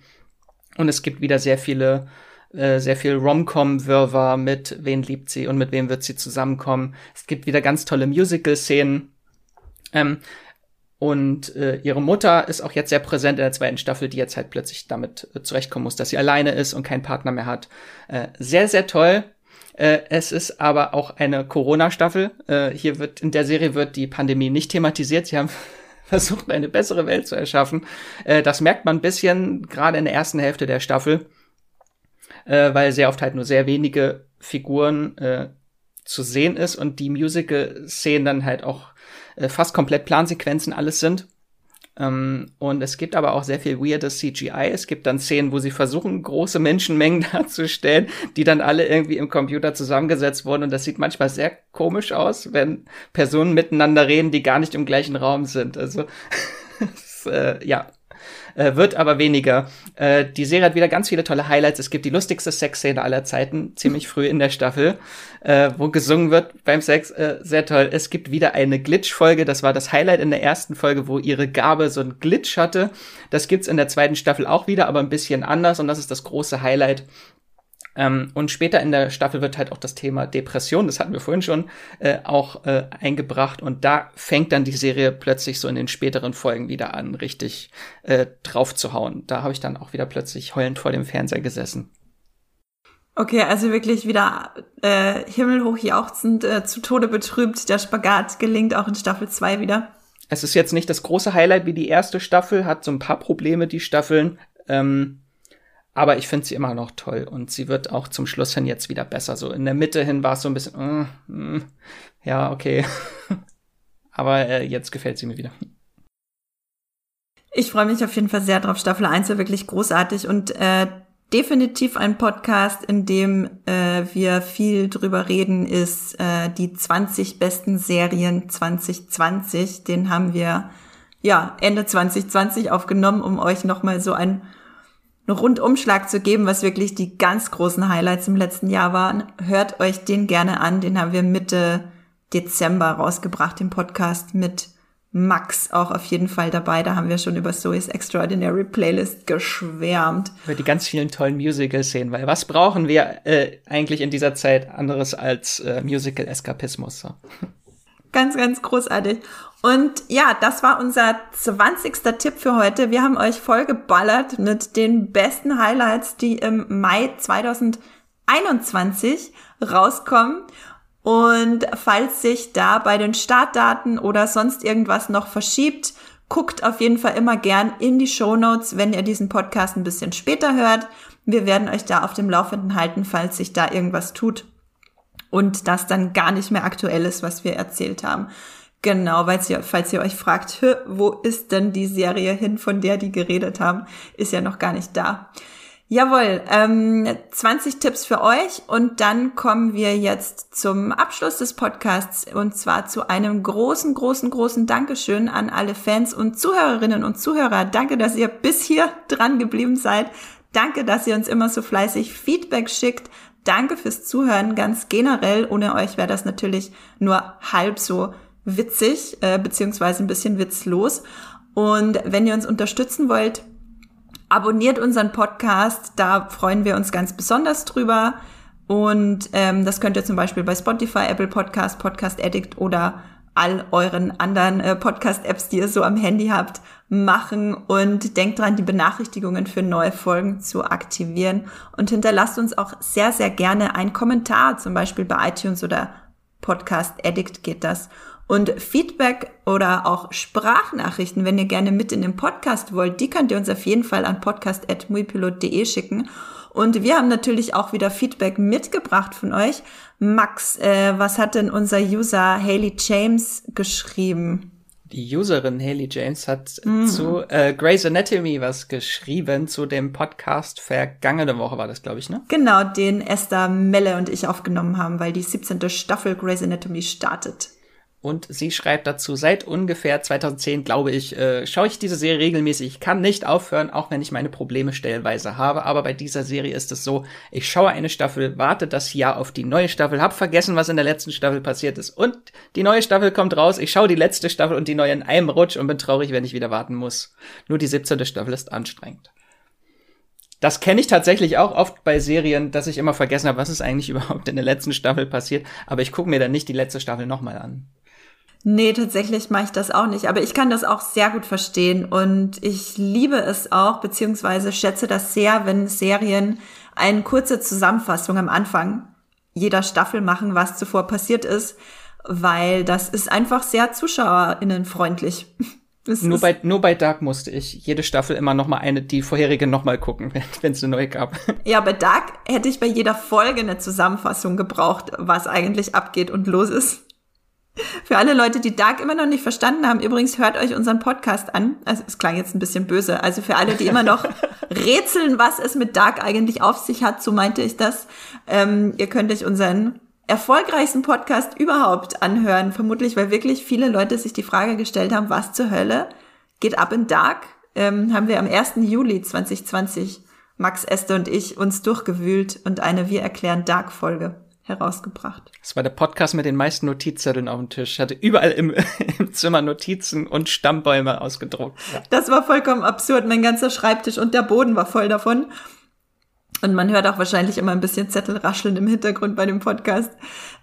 und es gibt wieder sehr viele äh, sehr viel Rom-Com-Wirrwarr mit wen liebt sie und mit wem wird sie zusammenkommen. Es gibt wieder ganz tolle Musical-Szenen. Ähm, und äh, ihre Mutter ist auch jetzt sehr präsent in der zweiten Staffel, die jetzt halt plötzlich damit äh, zurechtkommen muss, dass sie alleine ist und keinen Partner mehr hat. Äh, sehr, sehr toll. Äh, es ist aber auch eine Corona-Staffel. Äh, hier wird in der Serie wird die Pandemie nicht thematisiert. Sie haben versucht, eine bessere Welt zu erschaffen. Äh, das merkt man ein bisschen gerade in der ersten Hälfte der Staffel, äh, weil sehr oft halt nur sehr wenige Figuren äh, zu sehen ist und die Musical-Szenen dann halt auch äh, fast komplett Plansequenzen alles sind. Ähm, und es gibt aber auch sehr viel weirdes CGI. Es gibt dann Szenen, wo sie versuchen, große Menschenmengen darzustellen, die dann alle irgendwie im Computer zusammengesetzt wurden. Und das sieht manchmal sehr komisch aus, wenn Personen miteinander reden, die gar nicht im gleichen Raum sind. Also, das, äh, ja, äh, wird aber weniger. Äh, die Serie hat wieder ganz viele tolle Highlights. Es gibt die lustigste Sexszene aller Zeiten, ziemlich früh in der Staffel, äh, wo gesungen wird beim Sex. Äh, sehr toll. Es gibt wieder eine Glitch-Folge. Das war das Highlight in der ersten Folge, wo ihre Gabe so ein Glitch hatte. Das gibt's in der zweiten Staffel auch wieder, aber ein bisschen anders. Und das ist das große Highlight. Ähm, und später in der Staffel wird halt auch das Thema Depression, das hatten wir vorhin schon, äh, auch äh, eingebracht. Und da fängt dann die Serie plötzlich so in den späteren Folgen wieder an, richtig äh, drauf zu hauen. Da habe ich dann auch wieder plötzlich heulend vor dem Fernseher gesessen. Okay, also wirklich wieder äh, himmelhoch jauchzend, äh, zu Tode betrübt. Der Spagat gelingt auch in Staffel 2 wieder. Es ist jetzt nicht das große Highlight wie die erste Staffel, hat so ein paar Probleme, die Staffeln. Ähm, aber ich finde sie immer noch toll und sie wird auch zum Schluss hin jetzt wieder besser. So in der Mitte hin war es so ein bisschen, uh, uh, ja, okay. Aber äh, jetzt gefällt sie mir wieder. Ich freue mich auf jeden Fall sehr drauf. Staffel 1 war wirklich großartig und äh, definitiv ein Podcast, in dem äh, wir viel drüber reden, ist äh, die 20 besten Serien 2020. Den haben wir ja Ende 2020 aufgenommen, um euch nochmal so ein einen Rundumschlag zu geben, was wirklich die ganz großen Highlights im letzten Jahr waren. Hört euch den gerne an. Den haben wir Mitte Dezember rausgebracht, den Podcast mit Max auch auf jeden Fall dabei. Da haben wir schon über Zoe's Extraordinary Playlist geschwärmt. Über die ganz vielen tollen Musical-Szenen, weil was brauchen wir äh, eigentlich in dieser Zeit anderes als äh, Musical-Eskapismus? So. Ganz, ganz großartig. Und ja, das war unser 20. Tipp für heute. Wir haben euch vollgeballert mit den besten Highlights, die im Mai 2021 rauskommen. Und falls sich da bei den Startdaten oder sonst irgendwas noch verschiebt, guckt auf jeden Fall immer gern in die Show Notes, wenn ihr diesen Podcast ein bisschen später hört. Wir werden euch da auf dem Laufenden halten, falls sich da irgendwas tut und das dann gar nicht mehr aktuell ist, was wir erzählt haben. Genau, weil ihr, falls ihr euch fragt, wo ist denn die Serie hin, von der die geredet haben, ist ja noch gar nicht da. Jawohl, ähm, 20 Tipps für euch und dann kommen wir jetzt zum Abschluss des Podcasts und zwar zu einem großen, großen, großen Dankeschön an alle Fans und Zuhörerinnen und Zuhörer. Danke, dass ihr bis hier dran geblieben seid. Danke, dass ihr uns immer so fleißig Feedback schickt. Danke fürs Zuhören ganz generell. Ohne euch wäre das natürlich nur halb so witzig, äh, beziehungsweise ein bisschen witzlos. Und wenn ihr uns unterstützen wollt, abonniert unseren Podcast. Da freuen wir uns ganz besonders drüber. Und ähm, das könnt ihr zum Beispiel bei Spotify, Apple Podcast, Podcast Addict oder all euren anderen äh, Podcast-Apps, die ihr so am Handy habt, machen und denkt dran, die Benachrichtigungen für neue Folgen zu aktivieren und hinterlasst uns auch sehr, sehr gerne einen Kommentar, zum Beispiel bei iTunes oder Podcast Addict geht das. Und Feedback oder auch Sprachnachrichten, wenn ihr gerne mit in den Podcast wollt, die könnt ihr uns auf jeden Fall an podcast.muipilot.de schicken. Und wir haben natürlich auch wieder Feedback mitgebracht von euch. Max, äh, was hat denn unser User Haley James geschrieben? Die Userin Haley James hat mm. zu äh, Grey's Anatomy was geschrieben zu dem Podcast vergangene Woche war das, glaube ich, ne? Genau, den Esther Melle und ich aufgenommen haben, weil die 17. Staffel Grey's Anatomy startet. Und sie schreibt dazu, seit ungefähr 2010, glaube ich, äh, schaue ich diese Serie regelmäßig. Ich kann nicht aufhören, auch wenn ich meine Probleme stellenweise habe. Aber bei dieser Serie ist es so, ich schaue eine Staffel, warte das Jahr auf die neue Staffel, hab vergessen, was in der letzten Staffel passiert ist. Und die neue Staffel kommt raus, ich schaue die letzte Staffel und die neue in einem Rutsch und bin traurig, wenn ich wieder warten muss. Nur die 17. Staffel ist anstrengend. Das kenne ich tatsächlich auch oft bei Serien, dass ich immer vergessen habe, was ist eigentlich überhaupt in der letzten Staffel passiert. Aber ich gucke mir dann nicht die letzte Staffel nochmal an. Nee, tatsächlich mache ich das auch nicht. Aber ich kann das auch sehr gut verstehen. Und ich liebe es auch, beziehungsweise schätze das sehr, wenn Serien eine kurze Zusammenfassung am Anfang jeder Staffel machen, was zuvor passiert ist, weil das ist einfach sehr zuschauerinnenfreundlich. nur bei, nur bei Dark musste ich jede Staffel immer noch mal eine, die vorherige noch mal gucken, wenn es eine neue gab. Ja, bei Dark hätte ich bei jeder Folge eine Zusammenfassung gebraucht, was eigentlich abgeht und los ist. Für alle Leute, die Dark immer noch nicht verstanden haben, übrigens hört euch unseren Podcast an. Also es klang jetzt ein bisschen böse. Also für alle, die immer noch rätseln, was es mit Dark eigentlich auf sich hat, so meinte ich das. Ähm, ihr könnt euch unseren erfolgreichsten Podcast überhaupt anhören. Vermutlich, weil wirklich viele Leute sich die Frage gestellt haben, was zur Hölle geht ab in Dark? Ähm, haben wir am 1. Juli 2020 Max Este und ich uns durchgewühlt und eine Wir erklären Dark Folge herausgebracht. Das war der Podcast mit den meisten Notizzetteln auf dem Tisch. Ich hatte überall im, im Zimmer Notizen und Stammbäume ausgedruckt. Ja. Das war vollkommen absurd. Mein ganzer Schreibtisch und der Boden war voll davon. Und man hört auch wahrscheinlich immer ein bisschen Zettel rascheln im Hintergrund bei dem Podcast.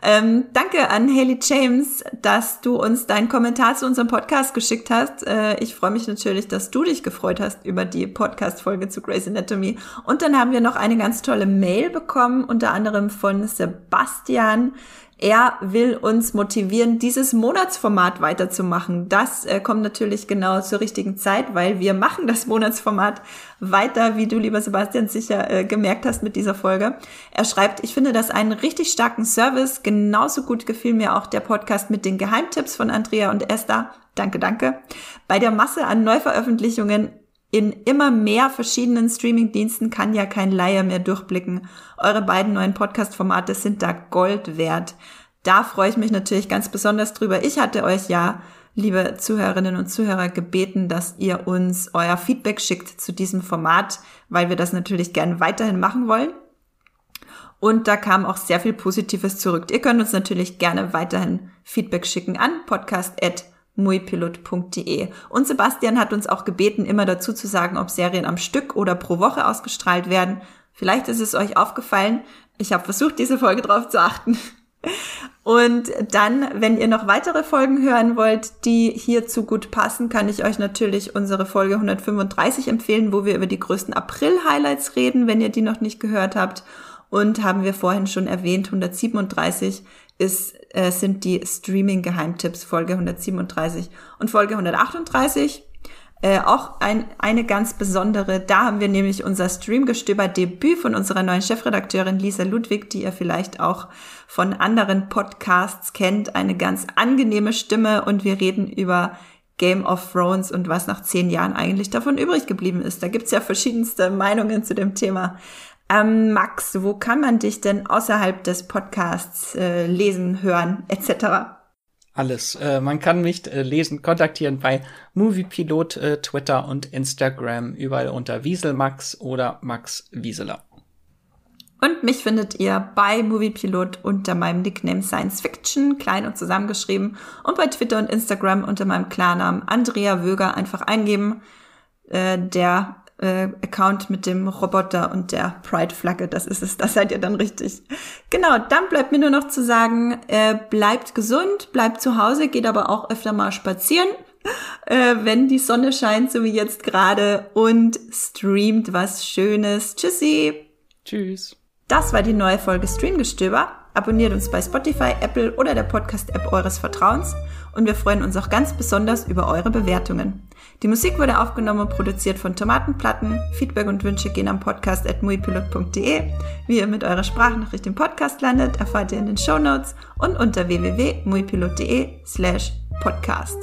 Ähm, danke an Haley James, dass du uns deinen Kommentar zu unserem Podcast geschickt hast. Äh, ich freue mich natürlich, dass du dich gefreut hast über die Podcast-Folge zu Grey's Anatomy. Und dann haben wir noch eine ganz tolle Mail bekommen, unter anderem von Sebastian, er will uns motivieren, dieses Monatsformat weiterzumachen. Das äh, kommt natürlich genau zur richtigen Zeit, weil wir machen das Monatsformat weiter, wie du, lieber Sebastian, sicher äh, gemerkt hast mit dieser Folge. Er schreibt, ich finde das einen richtig starken Service. Genauso gut gefiel mir auch der Podcast mit den Geheimtipps von Andrea und Esther. Danke, danke. Bei der Masse an Neuveröffentlichungen in immer mehr verschiedenen Streamingdiensten kann ja kein Laie mehr durchblicken. Eure beiden neuen Podcast-Formate sind da Gold wert. Da freue ich mich natürlich ganz besonders drüber. Ich hatte euch ja, liebe Zuhörerinnen und Zuhörer, gebeten, dass ihr uns euer Feedback schickt zu diesem Format, weil wir das natürlich gerne weiterhin machen wollen. Und da kam auch sehr viel Positives zurück. Ihr könnt uns natürlich gerne weiterhin Feedback schicken an podcast@ muipilot.de. Und Sebastian hat uns auch gebeten, immer dazu zu sagen, ob Serien am Stück oder pro Woche ausgestrahlt werden. Vielleicht ist es euch aufgefallen. Ich habe versucht, diese Folge drauf zu achten. Und dann, wenn ihr noch weitere Folgen hören wollt, die hierzu gut passen, kann ich euch natürlich unsere Folge 135 empfehlen, wo wir über die größten April-Highlights reden, wenn ihr die noch nicht gehört habt. Und haben wir vorhin schon erwähnt, 137 ist, äh, sind die Streaming-Geheimtipps Folge 137 und Folge 138. Äh, auch ein, eine ganz besondere, da haben wir nämlich unser Streamgestöber-Debüt von unserer neuen Chefredakteurin Lisa Ludwig, die ihr vielleicht auch von anderen Podcasts kennt. Eine ganz angenehme Stimme und wir reden über Game of Thrones und was nach zehn Jahren eigentlich davon übrig geblieben ist. Da gibt's ja verschiedenste Meinungen zu dem Thema. Ähm, Max, wo kann man dich denn außerhalb des Podcasts äh, lesen, hören, etc.? Alles. Äh, man kann mich äh, lesen, kontaktieren bei Moviepilot, äh, Twitter und Instagram, überall unter Wieselmax oder Max Wieseler. Und mich findet ihr bei Moviepilot unter meinem Nickname Science Fiction, klein und zusammengeschrieben, und bei Twitter und Instagram unter meinem Klarnamen Andrea Wöger einfach eingeben. Äh, der äh, Account mit dem Roboter und der Pride-Flagge. Das ist es, das seid ihr dann richtig. Genau, dann bleibt mir nur noch zu sagen, äh, bleibt gesund, bleibt zu Hause, geht aber auch öfter mal spazieren, äh, wenn die Sonne scheint, so wie jetzt gerade, und streamt was Schönes. Tschüssi. Tschüss. Das war die neue Folge Streamgestöber. abonniert uns bei Spotify, Apple oder der Podcast-App eures Vertrauens und wir freuen uns auch ganz besonders über eure Bewertungen. Die Musik wurde aufgenommen und produziert von Tomatenplatten. Feedback und Wünsche gehen am podcast at muipilot.de. Wie ihr mit eurer Sprachnachricht im Podcast landet, erfahrt ihr in den Show Notes und unter www.muipilot.de slash podcast.